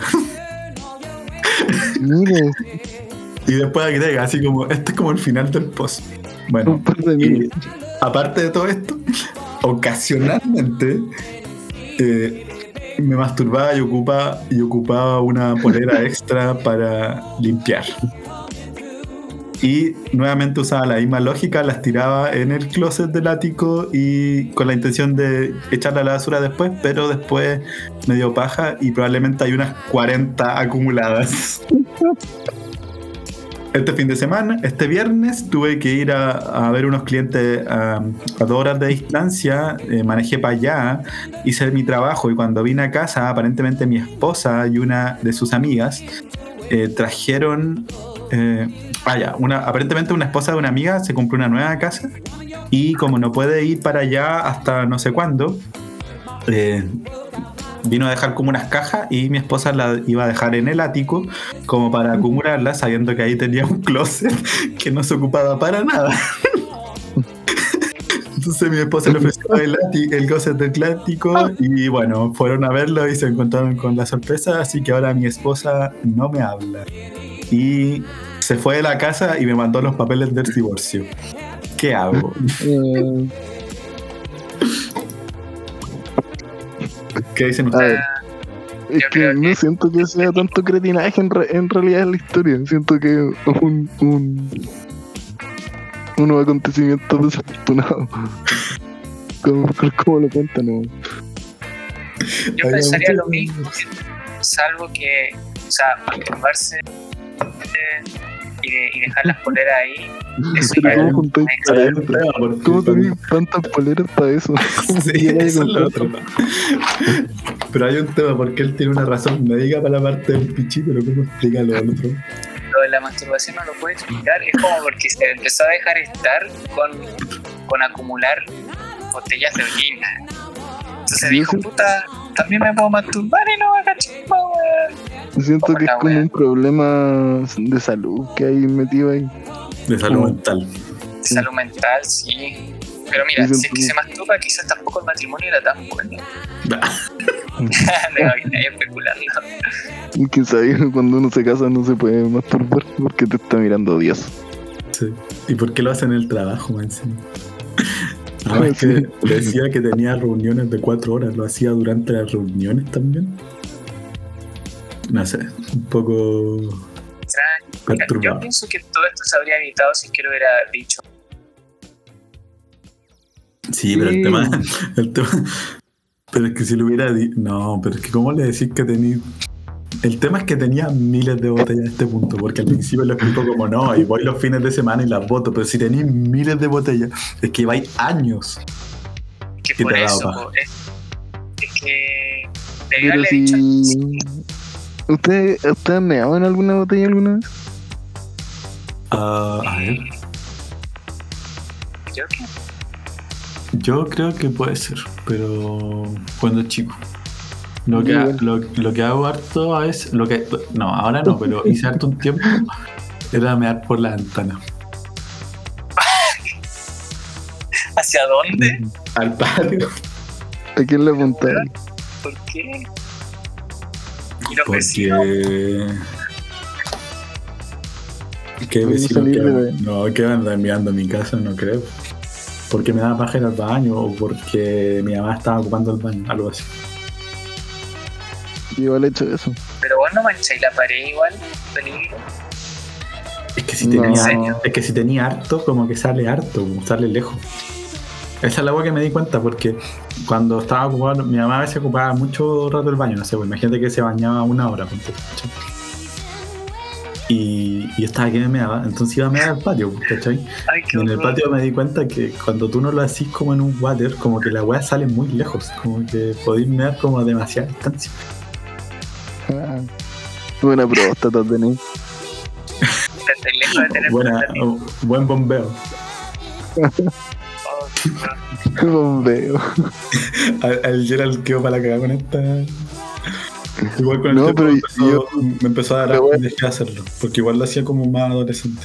A: Mire,
B: Y después agrega así como, este es como el final del post. Bueno,
A: un par de miles.
B: aparte de todo esto, ocasionalmente eh, me masturbaba y ocupaba, y ocupaba una polera extra para limpiar. Y nuevamente usaba la misma lógica, las tiraba en el closet del ático y con la intención de echarla a la basura después, pero después me dio paja y probablemente hay unas 40 acumuladas. Este fin de semana, este viernes, tuve que ir a, ver unos clientes a, a dos horas de distancia, eh, manejé para allá, hice mi trabajo y cuando vine a casa, aparentemente mi esposa y una de sus amigas eh, trajeron... Eh, vaya, una, aparentemente una esposa de una amiga se compró una nueva casa y como no puede ir para allá hasta no sé cuándo, eh, vino a dejar como unas cajas y mi esposa las iba a dejar en el ático como para acumularlas, sabiendo que ahí tenía un closet que no se ocupaba para nada. Entonces mi esposa le ofreció el, el closet del ático y bueno, fueron a verlo y se encontraron con la sorpresa, así que ahora mi esposa no me habla. Y se fue de la casa y me mandó los papeles del divorcio. ¿Qué hago? ¿Qué dicen ustedes?
A: es que no siento que sea tanto cretinaje en, re- en realidad en la historia. Siento que es un, un, unos acontecimientos desafortunados. Como, como lo cuentan, ¿no?
C: Yo pensaría
B: mucho-
C: lo mismo, salvo que, o sea, masturbarse eh, y, de- y dejar las poleras ahí, eso
A: Pero
C: ya
A: ¿cómo juntáis tantas poleras para eso? ¿Cómo
B: Sí, eso es lo otro. Pero hay un tema, porque él tiene una razón. Me diga para la parte del pichi, pero ¿cómo explica lo otro?
C: Lo de la masturbación no lo puede explicar, es como porque se empezó a dejar estar con, con acumular botellas de orina. Entonces dijo, puta, también me puedo masturbar y no va a cachar, weón.
A: Siento que es como
C: wea.
A: un problema de salud que hay metido ahí.
B: De salud mental.
C: De salud mental, sí. Pero mira, si es que se masturba, quizás tampoco el matrimonio era tan bueno. de ahí especularlo.
A: Y quién sabe, cuando uno se casa no se puede masturbar porque te está mirando Dios.
B: Sí. ¿Y por qué lo hace en el trabajo, man? Que decía que tenía reuniones de cuatro horas. ¿Lo hacía durante las reuniones también? No sé, un poco
C: yo pienso que todo esto se habría evitado si es que lo hubiera dicho.
B: Sí, pero el tema, el tema. Pero es que si lo hubiera dicho. No, pero es que, ¿cómo le decís que tenía. El tema es que tenía miles de botellas a este punto, porque al principio lo explico como no, y voy los fines de semana y las boto, pero si tenéis miles de botellas, es que vais años.
C: Que
B: ¿Qué
C: por
B: te ha dado
C: eso, es, es que
A: Pero si.
C: dicho
A: ¿Usted, ¿Usted ha meado en alguna botella alguna vez?
B: Ah, a ver,
C: yo que
B: yo creo que puede ser, pero cuando chico. Lo que, lo, lo que hago harto es. Lo que, no, ahora no, pero hice harto un tiempo. Era mear por la ventana.
C: ¿Hacia dónde?
B: Al patio.
A: ¿A quién le apuntaba?
C: ¿Por qué? ¿Y los vecinos?
B: Porque. ¿Qué
A: Voy a
B: vecino
A: salir
B: que
A: de-
B: No, que andan mirando mi casa, no creo. Porque me daba paja ir al baño o porque mi mamá estaba ocupando el baño, algo así.
A: Yo igual he hecho eso.
C: Pero vos no mancháis la pared igual, peligro.
B: Es que si
A: No.
B: tenía, es que si tenía harto, como que sale harto, como sale lejos. Esa es la agua que me di cuenta porque cuando estaba ocupado, mi mamá a veces ocupaba mucho rato el baño, no sé, pues, imagínate que se bañaba una hora. Y, y yo estaba que me meaba, entonces iba a mear al patio, ¿cachai?
C: Ay, qué
B: Y en el patio me di cuenta que cuando tú no lo haces como en un water, como que la weá sale muy lejos, como que podéis mear como a demasiada distancia.
A: Buena próstata tenés.
C: Lejos de tener
B: Buena, oh, buen bombeo.
C: Oh, qué.
A: Bombeo.
B: Al, al Gerald quedó para la cagada con esta. Igual con el
A: No, pero
B: me, empezó,
A: yo-
B: me empezó a dar
A: bueno.
B: dejé de hacerlo. Porque igual lo hacía como más adolescente.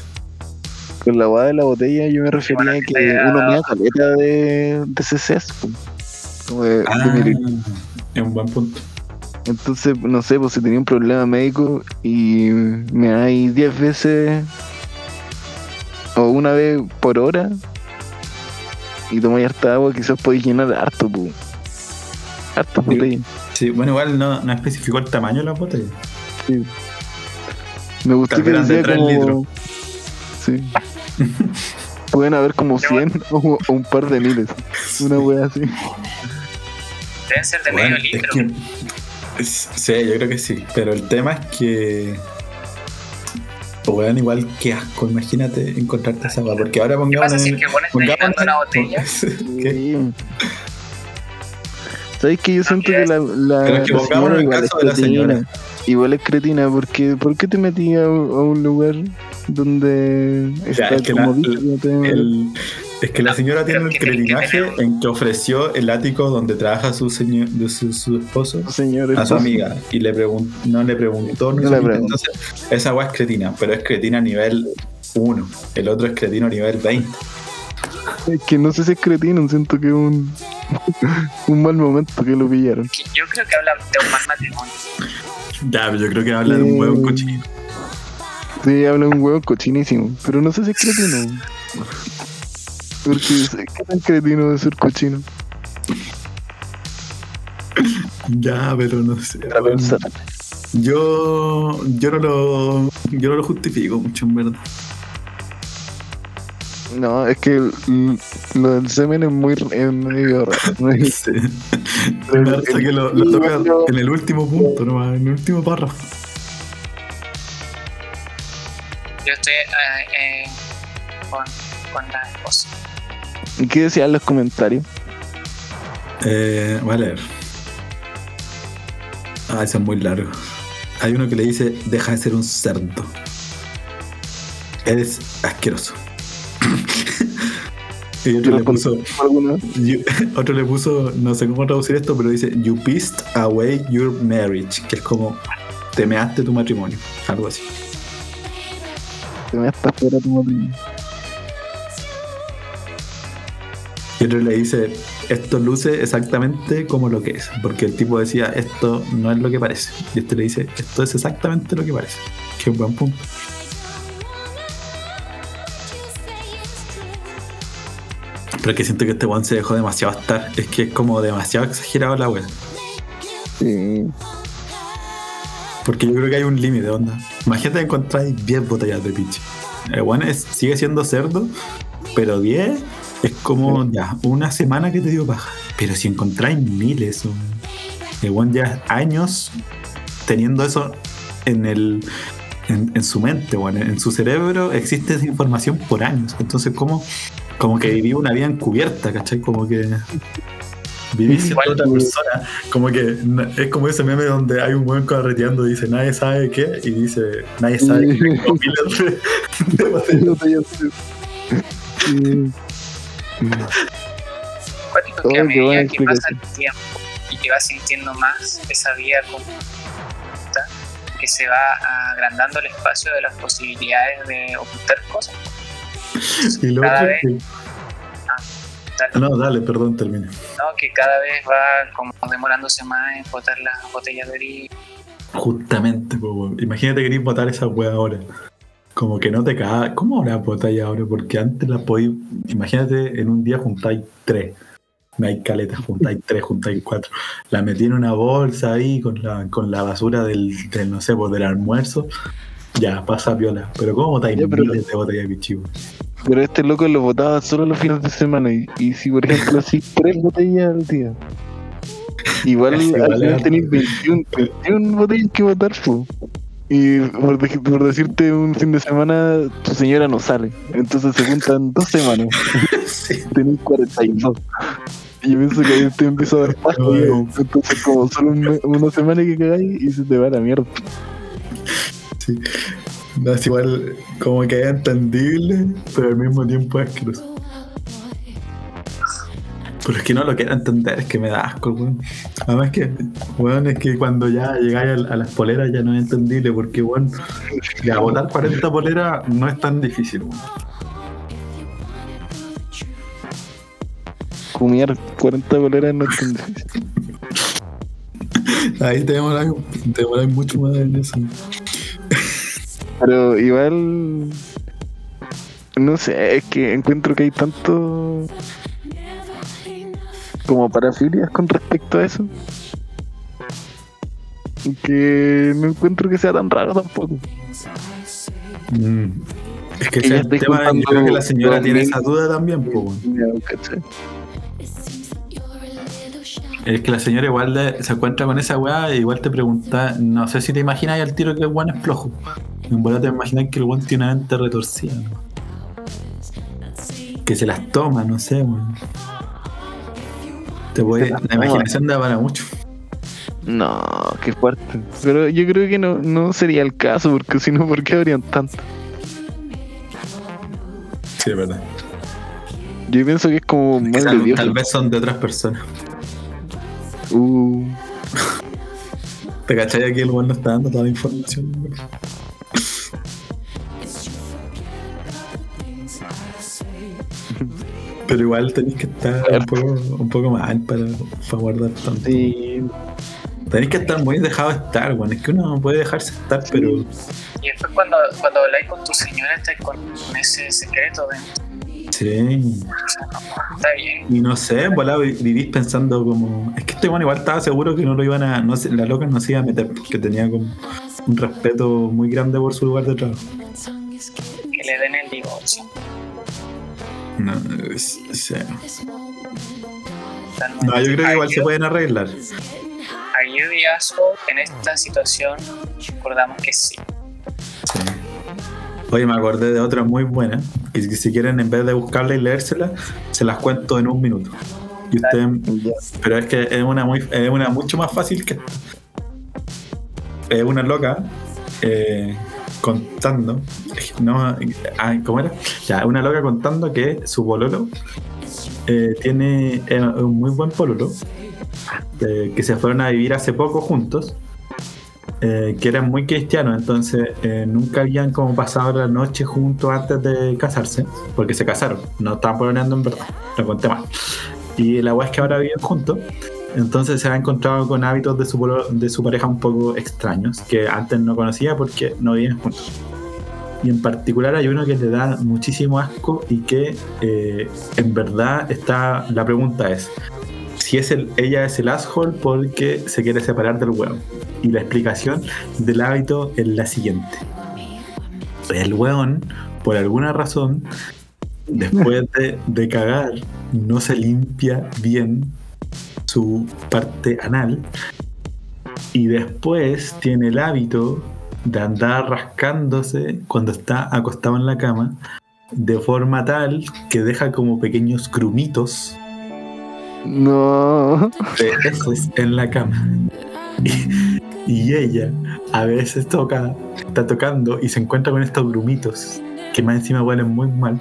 A: Con la guada de la botella yo me refería
C: bueno,
A: a que uno mea caleta de, de CCs. Como de,
B: Ah, es un buen punto.
A: Entonces, no sé, pues si tenía un problema médico y me hay 10 veces o una vez por hora y tomáis harta agua, quizás podéis llenar harto, pues. Harto
B: Digo-
A: botella.
B: Sí, bueno, igual no, no especificó el tamaño de la botella.
A: Sí. Me gustó que decía como...
B: litros.
A: Sí. Pueden haber como 100 o, o un par de miles. Una wea así.
C: Deben ser de
B: Bueno,
C: medio
B: es
C: litro.
B: que- sí, yo creo que sí. Pero el tema es que. Weón, igual que asco, imagínate encontrarte esa agua. Porque ahora
C: ¿Qué
B: pongamos.
C: pasa si es que pones llenando una botella?
B: ¿Qué?
A: Sí. ¿Sabes que Yo siento que la, la,
B: Pero es que
A: la
B: pongámonos
A: señora
B: el
A: igual
B: caso
A: es
B: de la señora.
A: cretina. Igual es cretina, porque ¿por qué te metías a, un a un lugar donde está
B: es que
A: como
B: la-
A: dicho, no te-
B: El- es que la señora tiene el cretinaje en que ofreció el ático donde trabaja su señor, de su, su esposo
A: señor
B: a su amiga y le pregun- no le preguntó no
A: le preguntó.
B: entonces esa agua es cretina pero es cretina a nivel 1 el otro es cretino a nivel 20
A: Es que no sé si es cretino, siento que es un, un mal momento que lo pillaron.
C: Yo creo que habla de un mal matrimonio.
B: ya pero yo creo que habla de un huevo
A: Eh,
B: cochino
A: Sí, habla un huevo cochinísimo, pero no sé si es cretino. Porque ¿qué tan cretino de ser cochino?
B: ya pero no sé yo yo no lo yo no lo justifico mucho en verdad
A: No, es que lo del semen es muy es medio raro.
B: Sí. Me parece que lo, lo toca en el último punto nomás, en el último párrafo
C: Yo estoy eh, eh, con, con la esposa.
A: ¿Y qué decían los comentarios?
B: Eh, voy a leer. Ah, ese es muy largo. Hay uno que le dice, deja de ser un cerdo. Eres asqueroso. y otro le puso, you- otro le puso, no sé cómo traducir esto, pero dice, you pissed away your marriage, que es como, te measte tu matrimonio, algo así.
A: Te me estás fuera tu matrimonio.
B: Y otro le dice, esto luce exactamente como lo que es, porque el tipo decía, esto no es lo que parece. Y este le dice, esto es exactamente lo que parece. Qué buen punto. Pero es que siento que este one se dejó demasiado estar. Es que es como demasiado exagerado la wea.
A: Sí.
B: Porque yo creo que hay un límite, onda. Imagínate encontrar 10 botellas de pichi. El one es- sigue siendo cerdo, pero 10 es como ya una semana que te dio paja. Pero si encontráis miles, one ya años teniendo eso en el en, en su mente, bueno, en su cerebro existe esa información por años. Entonces, como, como que viví una vida encubierta, ¿cachai? Como que viví siendo
C: Igual-
B: otra persona. Como que es como ese meme donde hay un buen carreteando y dice nadie sabe qué, y dice nadie sabe de, de.
A: Sí.
C: Cuático que a medida que pasa el tiempo y que vas sintiendo más esa vida conjunta, que se va agrandando el espacio de las posibilidades de ocultar cosas.
B: Y lo
C: Cada vez-
B: que-
C: Tal-
B: No, dale, perdón, termine.
C: ¿no? Que cada vez va como demorándose más en botar las botellas de vino.
B: Justamente, po, imagínate que querés botar esa wea ahora. Como que no te caga. ¿Cómo habrá botáis ahora? Porque antes la podéis. Imagínate, en un día juntáis tres. Me hay caletas, juntáis tres, juntáis cuatro. La metí en una bolsa ahí con la, con la basura del, del, no sé, pues del almuerzo. Ya, pasa piola. Pero ¿cómo botáis
A: Ya, pero-
B: miles de botellas de pichivo?
A: Pero este loco lo botaba solo los fines de semana. Y, y si, por ejemplo, así tres botellas al día. Igual al final tenéis 21, 21 botellas que botar, po. Y por, decirte un fin de semana, tu señora no sale. Entonces se juntan dos semanas.
B: Sí.
A: Tenéis 42. Y yo pienso que ahí te empieza a dar
B: no.
A: Entonces, como solo un una semana que cagáis y se te va a la mierda.
B: Sí. No, es igual como que es entendible, pero al mismo tiempo es asqueroso. Pero es que no lo quiero entender, es que me da asco, weón. Además que, weón, es que cuando ya llegáis a, a las poleras ya no es entendible, porque, weón, ya botar 40 poleras no es tan difícil, weón.
A: cumiar 40 boleras no es tan difícil.
B: Ahí te demoras, te mucho más en eso.
A: Pero igual. No sé, es que encuentro que hay tanto. Como parafilias con respecto a eso. Que no encuentro que sea tan raro tampoco.
B: Mm. Es que ese el tema, yo creo que la señora tiene esa duda también, po. Es que la señora igual de- se encuentra con esa weá y igual te pregunta, no sé si te imaginas al tiro que el weón es flojo. En verdad te imaginas que el weón tiene una mente retorcida, ¿no? Que se las toma, no sé, weón. Te puede,
A: Se las
B: la imaginación da para mucho.
A: No, qué fuerte. Pero yo creo que no, no sería el caso, porque si no, ¿por qué habrían tanto?
B: Sí, es verdad.
A: Yo pienso que es como
B: Que
A: mal de
B: tal,
A: Dios.
B: tal vez son de otras personas.
A: Uh,
B: ¿Te cachai? Aquí el weón no está dando toda la información. Pero igual tenéis que estar un poco, un poco mal para, para guardar tanto.
A: sí.
B: Tenéis que estar muy dejado de estar, weón. Es que uno no puede dejarse estar, pero
C: Y después cuando, cuando habláis con tu señora estás con ese secreto dentro.
B: sí.
C: Está bien.
B: Y no sé, volá, vi- vivís pensando como. Es que este bueno igual estaba seguro que no lo iban a. No la loca no se iba a meter porque tenía como un respeto muy grande por su lugar de trabajo.
C: Que le den el divorcio.
B: No, es- no, yo creo que igual se pueden arreglar.
C: ayuda y asco en esta situación, recordamos que sí.
B: Sí. Oye, me acordé de otra muy buena. Que si- quieren, en vez de buscarla y leérsela, se las cuento en un minuto. Y ustedes. Pero es que es una muy es una mucho más fácil que. Es una loca eh, contando. No, ¿Cómo era? Ya, una loca contando que su pololo eh, tiene eh, un muy buen pololo. eh, que se fueron a vivir hace poco juntos. que eran muy cristianos, entonces nunca habían como pasado la noche juntos antes de casarse, porque se casaron, no estaban poloneando en verdad, lo conté mal. Y la weá es que ahora viven juntos. Entonces se ha encontrado con hábitos de su, de su pareja un poco extraños, que antes no conocía porque no vivían juntos. Y en particular hay uno que le da muchísimo asco y que eh, en verdad está. La pregunta es: si es el, ella es el asshole porque se quiere separar del hueón. Y la explicación del hábito es la siguiente: el hueón, por alguna razón, después de, de cagar, no se limpia bien su parte anal y después tiene el hábito de andar rascándose cuando está acostado en la cama de forma tal que deja como pequeños grumitos
A: No.
B: de heces en la cama. Y, y ella a veces toca, está tocando y se encuentra con estos grumitos que más encima huelen muy mal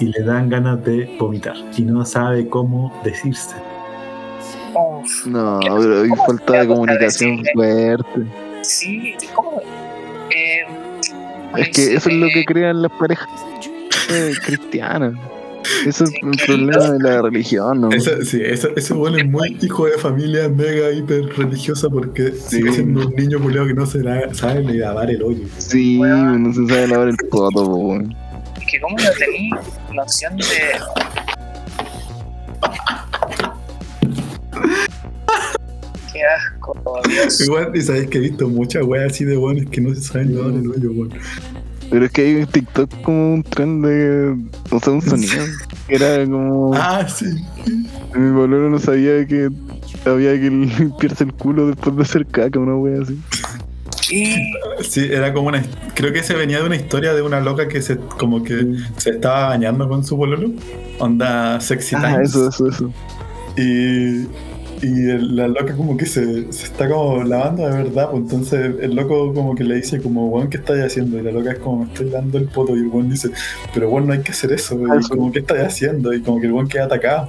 B: y le dan ganas de vomitar y no sabe cómo decirse.
A: No,
C: ¿Qué-
A: pero hay falta de comunicación fuerte.
C: sí, ¿cómo? Eh,
A: Es que eso es lo que crean las parejas eh, cristianas. Eso es
C: Sí,
A: el
C: que-
A: problema de la religión, ¿no?
B: Eso, sí, eso, ese huele muy hijo de familia mega hiper religiosa porque sigue siendo un niño culiao que no se la, sabe ni lavar el hoyo.
A: Sí, no se sabe lavar el poto, po, weón.
C: Es que cómo no tení noción de... Qué asco, Dios.
B: Igual, y sabéis que he visto muchas weas así de buenos que no se saben lavar el hoyo, weón.
A: Pero es que hay en TikTok como un tren de. O sea, un sonido. Que era como.
B: Ah, sí.
A: Mi bolero no sabía que había que limpiarse el culo después de hacer caca, una wea así.
B: Sí, era como una. Creo que se venía de una historia de una loca que se como que se estaba bañando con su pololo. Onda sexy
A: Ah,
B: times.
A: eso, eso, eso.
B: Y, y el- la loca como que se, se está como lavando de verdad, pues entonces el loco como que le dice como, weón, ¿qué estáis haciendo? Y la loca es como, me estoy dando el poto y el weón dice, pero weón, no hay que hacer eso, y como, ¿qué estáis haciendo? Y como que el weón queda atacado.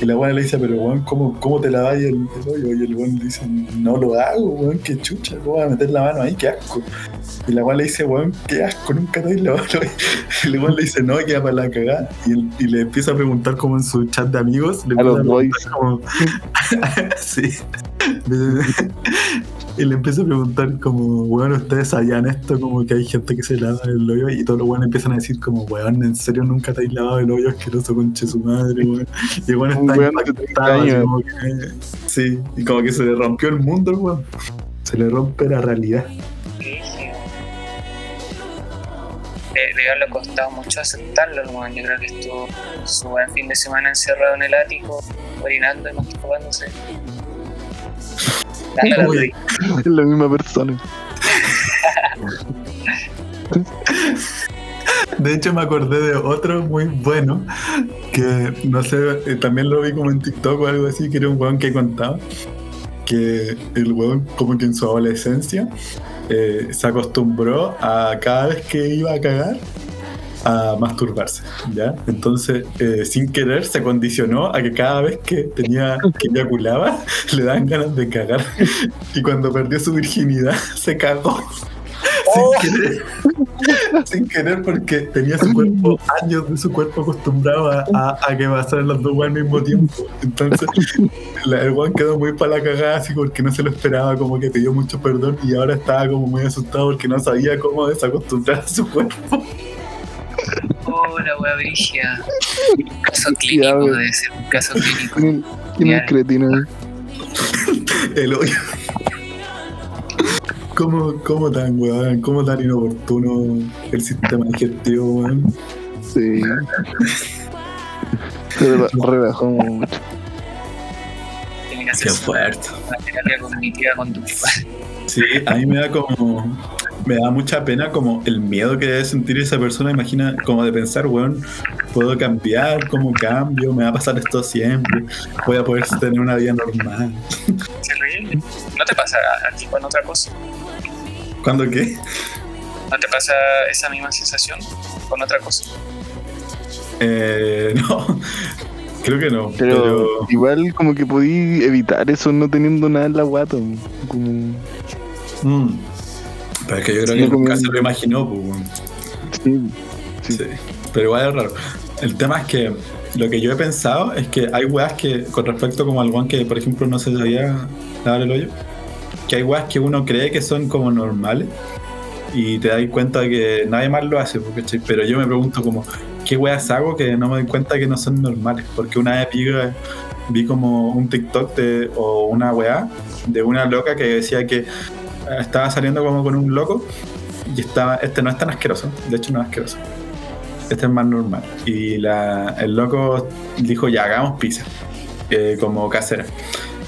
B: Y la weón le dice, pero weón, ¿cómo, cómo te laváis el, el hoyo? Y el weón le dice, no lo hago, weón, qué chucha, ¿cómo a meter la mano ahí? Qué asco. Y la weón le dice, weón, qué asco, nunca te has lavado el hoyo. Y el weón le dice, no, queda para la cagada. Y, y le empieza a preguntar como en su chat de amigos, le
A: A los boys.
B: como, sí. Y le empieza a preguntar como, weón, ¿ustedes sabían esto? Como que hay gente que se lava el hoyo y todos los weones empiezan a decir como, weón, ¿en serio nunca te has lavado el hoyo asqueroso conche su madre, weón? Y weón
A: Un
B: está
A: weón de 30
B: impactado, así como que, sí, y como que se le rompió el mundo, el weón. Se le rompe la realidad.
C: Brígido. Le, le haberle costado mucho aceptarlo, hermano. Yo creo que estuvo su buen fin de semana encerrado en el ático, orinando y masturbándose.
A: Es la misma persona.
B: De hecho, me acordé de otro muy bueno que no sé, eh, también lo vi como en TikTok o algo así, que era un weón que contaba que el weón, como que en su adolescencia, eh, se acostumbró a cada vez que iba a cagar a masturbarse, ¿ya? Entonces, eh, sin querer, se condicionó a que cada vez que tenía que eyaculaba, le daban ganas de cagar. Y cuando perdió su virginidad, se cagó.
C: Oh.
B: Sin querer. Sin querer porque tenía su cuerpo, años de su cuerpo acostumbrado a, a, a que pasaran los dos al mismo tiempo. Entonces, la- el weón quedó muy para la cagada así porque no se lo esperaba, como que pidió mucho perdón y ahora estaba como muy asustado porque no sabía cómo desacostumbrar a su cuerpo.
C: Oh, la wea brigia. Caso clínico, debe ser un caso clínico.
A: ¿Quién quién es el cretino?
B: El hoyo. ¿Cómo, cómo tan weón? ¿Cómo tan inoportuno el sistema digestivo, weón?
A: Sí. Se rela- relajó mucho.
C: Tiene que hacer
B: Qué fuerte.
C: una terapia cognitiva conductual.
B: Sí, a mí me da como. Me da mucha pena como el miedo que debe sentir esa persona. Imagina, como de pensar, weón, puedo cambiar, cómo cambio, me va a pasar esto siempre, voy a poder tener una vida normal.
C: Es horrible. ¿No te pasa a, a ti con otra cosa?
B: ¿Cuándo qué?
C: ¿No te pasa esa misma sensación con otra cosa?
B: Eh, no, creo que no.
A: Pero,
B: Pero,
A: igual como que podí evitar eso no teniendo nada en la guata. Como...
B: mm, pero es que yo creo
A: Sí,
B: que nunca se lo imaginó, pues, weón.
A: Sí. Sí.
B: Sí, pero igual es raro. El tema es que lo que yo he pensado es que hay weas que, con respecto como al one que, por ejemplo, no se sabía lavar el hoyo, que hay weas que uno cree que son como normales y te das cuenta que nadie más lo hace, porque, pero yo me pregunto como, ¿qué weas hago que no me doy cuenta que no son normales? Porque una vez vi, vi como un TikTok de, o una wea de una loca que decía que estaba saliendo como con un loco y estaba, este no es tan asqueroso, de hecho no es asqueroso. Este es más normal. Y la, el loco dijo, ya hagamos pizza, eh, como casera.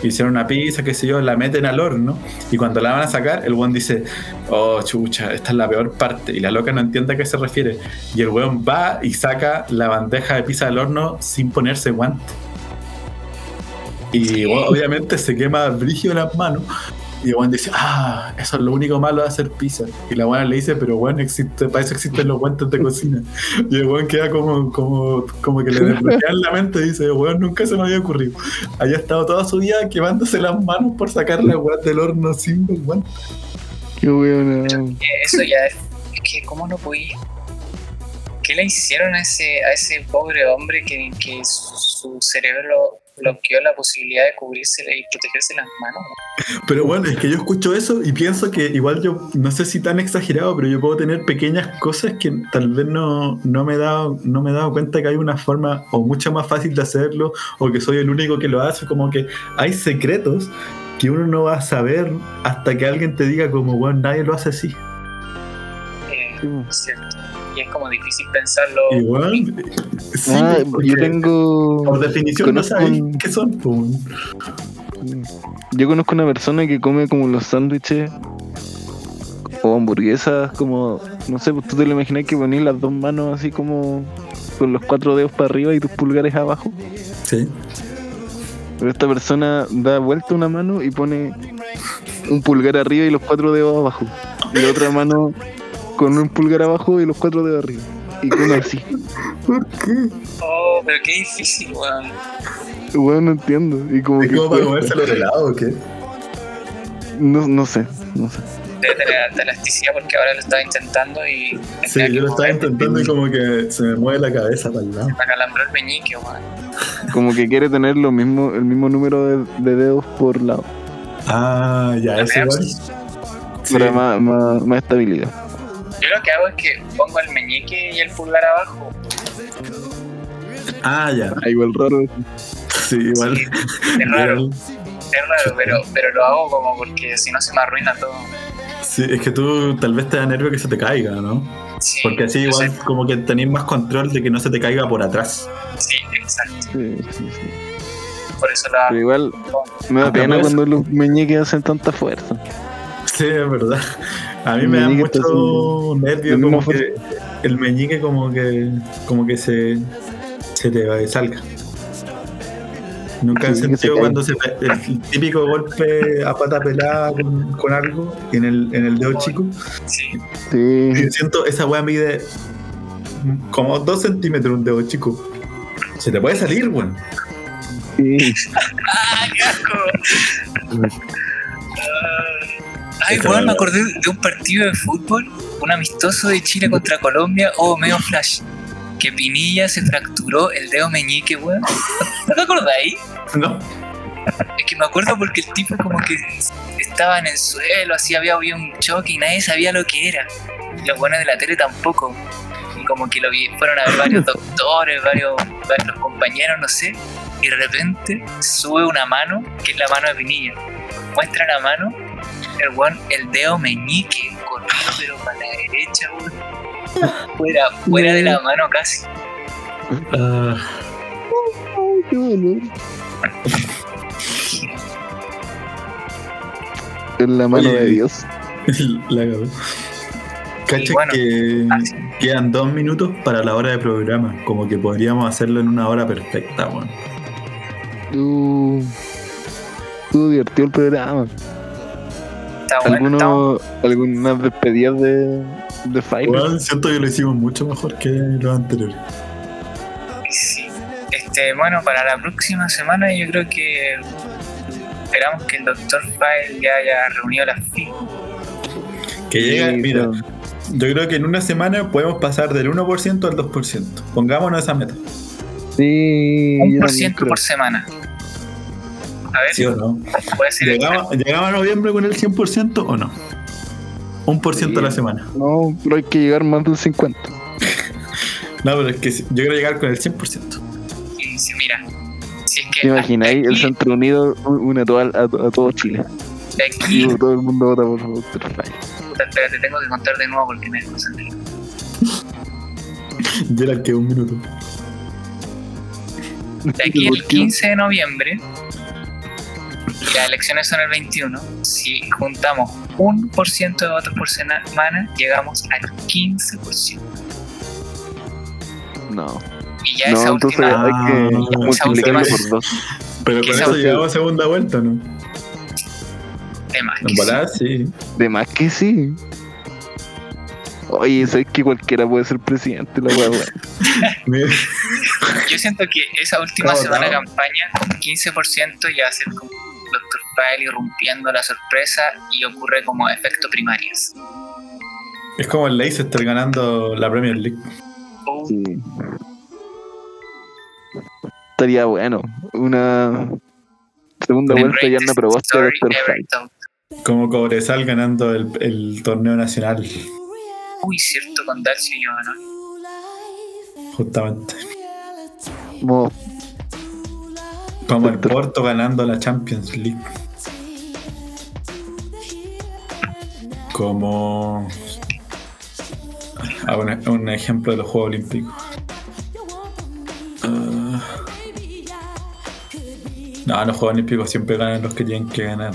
B: Hicieron una pizza, qué sé yo, la meten al horno y cuando la van a sacar, el weón dice, oh chucha, esta es la peor parte. Y la loca no entiende a qué se refiere. Y el weón va y saca la bandeja de pizza del horno sin ponerse guante. Y bueno, obviamente se quema brígido las manos. Y el weón dice, ah, eso es lo único malo de hacer pizza. Y la buena le dice, pero bueno, existe, para eso existen los guantes de cocina. Y el weón queda como, como, como que le desbloquean la mente y dice, weón, nunca se me había ocurrido. Había estado toda su vida quemándose las manos por sacar la weón del horno sin los guantes.
A: Qué weón.
C: Eso ya es, es que, ¿cómo no podía? ¿Qué le hicieron a ese, a ese pobre hombre que, que su, su cerebro bloqueó la posibilidad de cubrirse y protegerse las manos?
B: Pero bueno, es que yo escucho eso y pienso que igual yo, no sé si tan exagerado, pero yo puedo tener pequeñas cosas que tal vez no, no, me, he dado, no me he dado cuenta que hay una forma o mucho más fácil de hacerlo o que soy el único que lo hace. Como que hay secretos que uno no va a saber hasta que alguien te diga como, bueno, nadie lo hace así.
C: Eh, cierto. Y es como difícil pensarlo.
B: Igual, sí,
A: Ah, yo tengo.
B: por definición no sabéis
A: un-
B: qué son. pues.
A: Yo conozco una persona que come como los sándwiches o hamburguesas, como, no sé, pues tú te lo imaginas que ponís las dos manos así como con los cuatro dedos para arriba y tus pulgares abajo.
B: Sí.
A: Pero esta persona da vuelta una mano y pone un pulgar arriba y los cuatro dedos abajo. Y la otra mano con un pulgar abajo y los cuatro dedos arriba. Y con así.
B: ¿Por qué?
C: Oh, pero qué difícil, weón.
A: Bueno, no entiendo. Y como
B: ¿Es
A: que
B: como para
A: cuesta.
B: comerse los helados o qué?
A: no, no sé, no sé.
C: Debe tener alta elasticidad porque ahora lo estaba intentando y.
B: Sí, yo lo estaba intentando y como que se me mueve la cabeza para el lado.
C: Me acalambró el meñique, weón.
A: Como que quiere tener lo mismo, el mismo número de, de dedos por lado.
B: Ah, ya, eso igual. Sí.
A: Para más, más, más estabilidad.
C: Yo lo que hago es que pongo el meñique y el pulgar abajo.
B: Ah, ya.
A: Ah, igual raro.
B: Sí, igual.
C: Sí, es raro, es raro, pero, pero lo hago como porque si no se me arruina todo.
B: Sí, es que tú tal vez te da nervio que se te caiga, ¿no?
C: Sí,
B: Porque así igual
C: sé-
B: como que tenés más control de que no se te caiga por atrás.
C: Sí, exacto.
A: Sí, sí, sí.
C: Por eso hago.
A: Pero igual me da
B: Ah,
A: pena cuando los meñiques hacen tanta fuerza.
B: Sí, es verdad. A mí
A: El
B: me da mucho nervio como que el meñique como que como que se, se te va- salga. Nunca he
A: Sí, que se
B: sentido cuando se el típico golpe a pata pelada con, con algo en el, en el dedo chico.
C: Sí,
A: Sí,
B: siento esa weá mide como dos centímetros un dedo chico. Se te puede salir, weón.
A: sí.
C: ¡Ah, qué asco! Ay, weón, me
B: weá.
C: acordé de un partido de fútbol, un amistoso de Chile contra Colombia, o medio flash. Que Pinilla se fracturó el dedo meñique, weón. ¿No te acordáis?
B: No.
C: Es que me acuerdo porque el tipo como que estaba en el suelo, así había habido un choque y nadie sabía lo que era. Y los buenos de la tele tampoco. Y como que lo vi, fueron a ver varios doctores, varios, varios compañeros, no sé. Y de repente sube una mano, que es la mano de Pinilla. Muestra la mano, el weón, el dedo meñique, corrió pero para la derecha, weón. Fuera, fuera de la mano casi.
B: Ah,
A: Ay, qué dolor. Es la mano
B: Oye.
A: de Dios.
B: la. Cacha
C: bueno,
B: que
C: así.
B: quedan dos minutos para la hora de programa. Como que podríamos hacerlo en una hora perfecta, weón.
A: Tú. Tú divertió el programa.
C: Está bueno, está
A: ¿Alguno, ¿Algunas despedidas de, de Fire?
B: Siento que lo hicimos mucho mejor que los anteriores.
C: Sí. Este, bueno, para la próxima semana yo creo que esperamos que el Dr. File ya haya reunido las firmas.
B: Que llega,
A: Sí,
B: mira, yo creo que en una semana podemos pasar del 1% al 2%. Pongámonos esa meta.
A: Sí,
C: Un
A: yo
C: por
A: también
C: ciento
A: creo.
C: por semana. A ver,
B: ¿Sí o no?
C: puede ser el
B: ¿Llegamos, ¿Llegamos a noviembre con el 100% o no? Un por ciento a la semana.
A: No, pero hay que llegar más del 50.
B: No, pero es que yo quiero llegar con el 100%.
C: y si mira, si es que
A: ¿Te imagináis el Centro Unido une a todo, a, a todo Chile?
C: aquí,
A: Y todo el mundo vota por. Fire.
C: puta, espérate, tengo que contar de nuevo porque me desconcentré.
B: Era que un minuto.
C: De aquí
A: ¿Por
C: el
A: qué?
C: 15 de noviembre, y las elecciones son el 21, si juntamos un por ciento de votos por semana, llegamos al 15%.
A: No.
C: Y ya
A: no,
C: esa
A: entonces
C: última,
A: hay que
B: Ah,
A: multiplicarlo
C: esa
A: por dos.
B: Pero con eso llegamos a segunda vuelta, ¿no?
C: tema,
B: En
C: que sí.
A: De más que sí. Oye, sabes que cualquiera puede ser presidente, la.
B: Mira,
C: yo siento que esa última semana de campaña, con 15% ya va a ser como File irrumpiendo la sorpresa y ocurre como efecto primarias.
B: Es como el Leicester ganando la Premier League.
C: Uh,
A: Sí. Estaría bueno. Una segunda
C: the
A: vuelta ya no
C: told.
B: Como Cobresal ganando el, el torneo nacional,
C: Uy, cierto, con Dacio y yo, ¿no?
B: justamente.
A: Como
B: el. Porto ganando la Champions League. Como ah, un, un ejemplo de los Juegos Olímpicos. Ah. no, los Juegos Olímpicos siempre ganan los que tienen que ganar.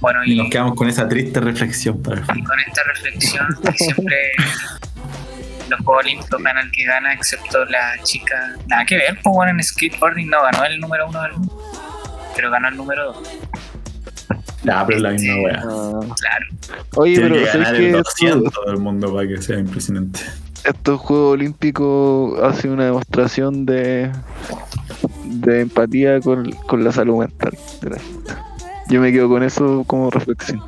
C: Bueno,
B: Y
C: y,
B: nos quedamos con esa triste reflexión para el
C: y
B: fin.
C: con esta reflexión, que siempre los Juegos Olímpicos gana el que gana, excepto la chica. Nada que ver, pues bueno, en skateboarding no ganó el número uno del mundo, pero ganó el número dos.
B: Ya, pero es la misma wea.
A: Ah.
C: Claro.
A: Oye,
B: Tiene
A: pero
B: que
A: ¿sabes
B: ganar el
A: estos,
B: 200 del mundo para que sea impresionante.
A: estos Juegos Olímpicos hacen una demostración de, de empatía con, con la salud mental de la gente? Yo me quedo con eso como reflexión.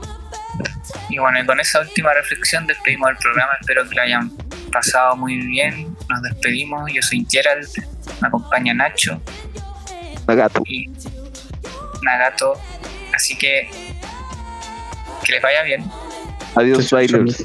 C: Y bueno, y con esa última reflexión despedimos el programa. Espero que lo hayan pasado muy bien. Nos despedimos. Yo soy Gerald, me acompaña Nacho
A: Nagato.
C: y Nagato. Así que que les vaya bien.
A: Adiós,
B: Chao, chao,
A: bailers.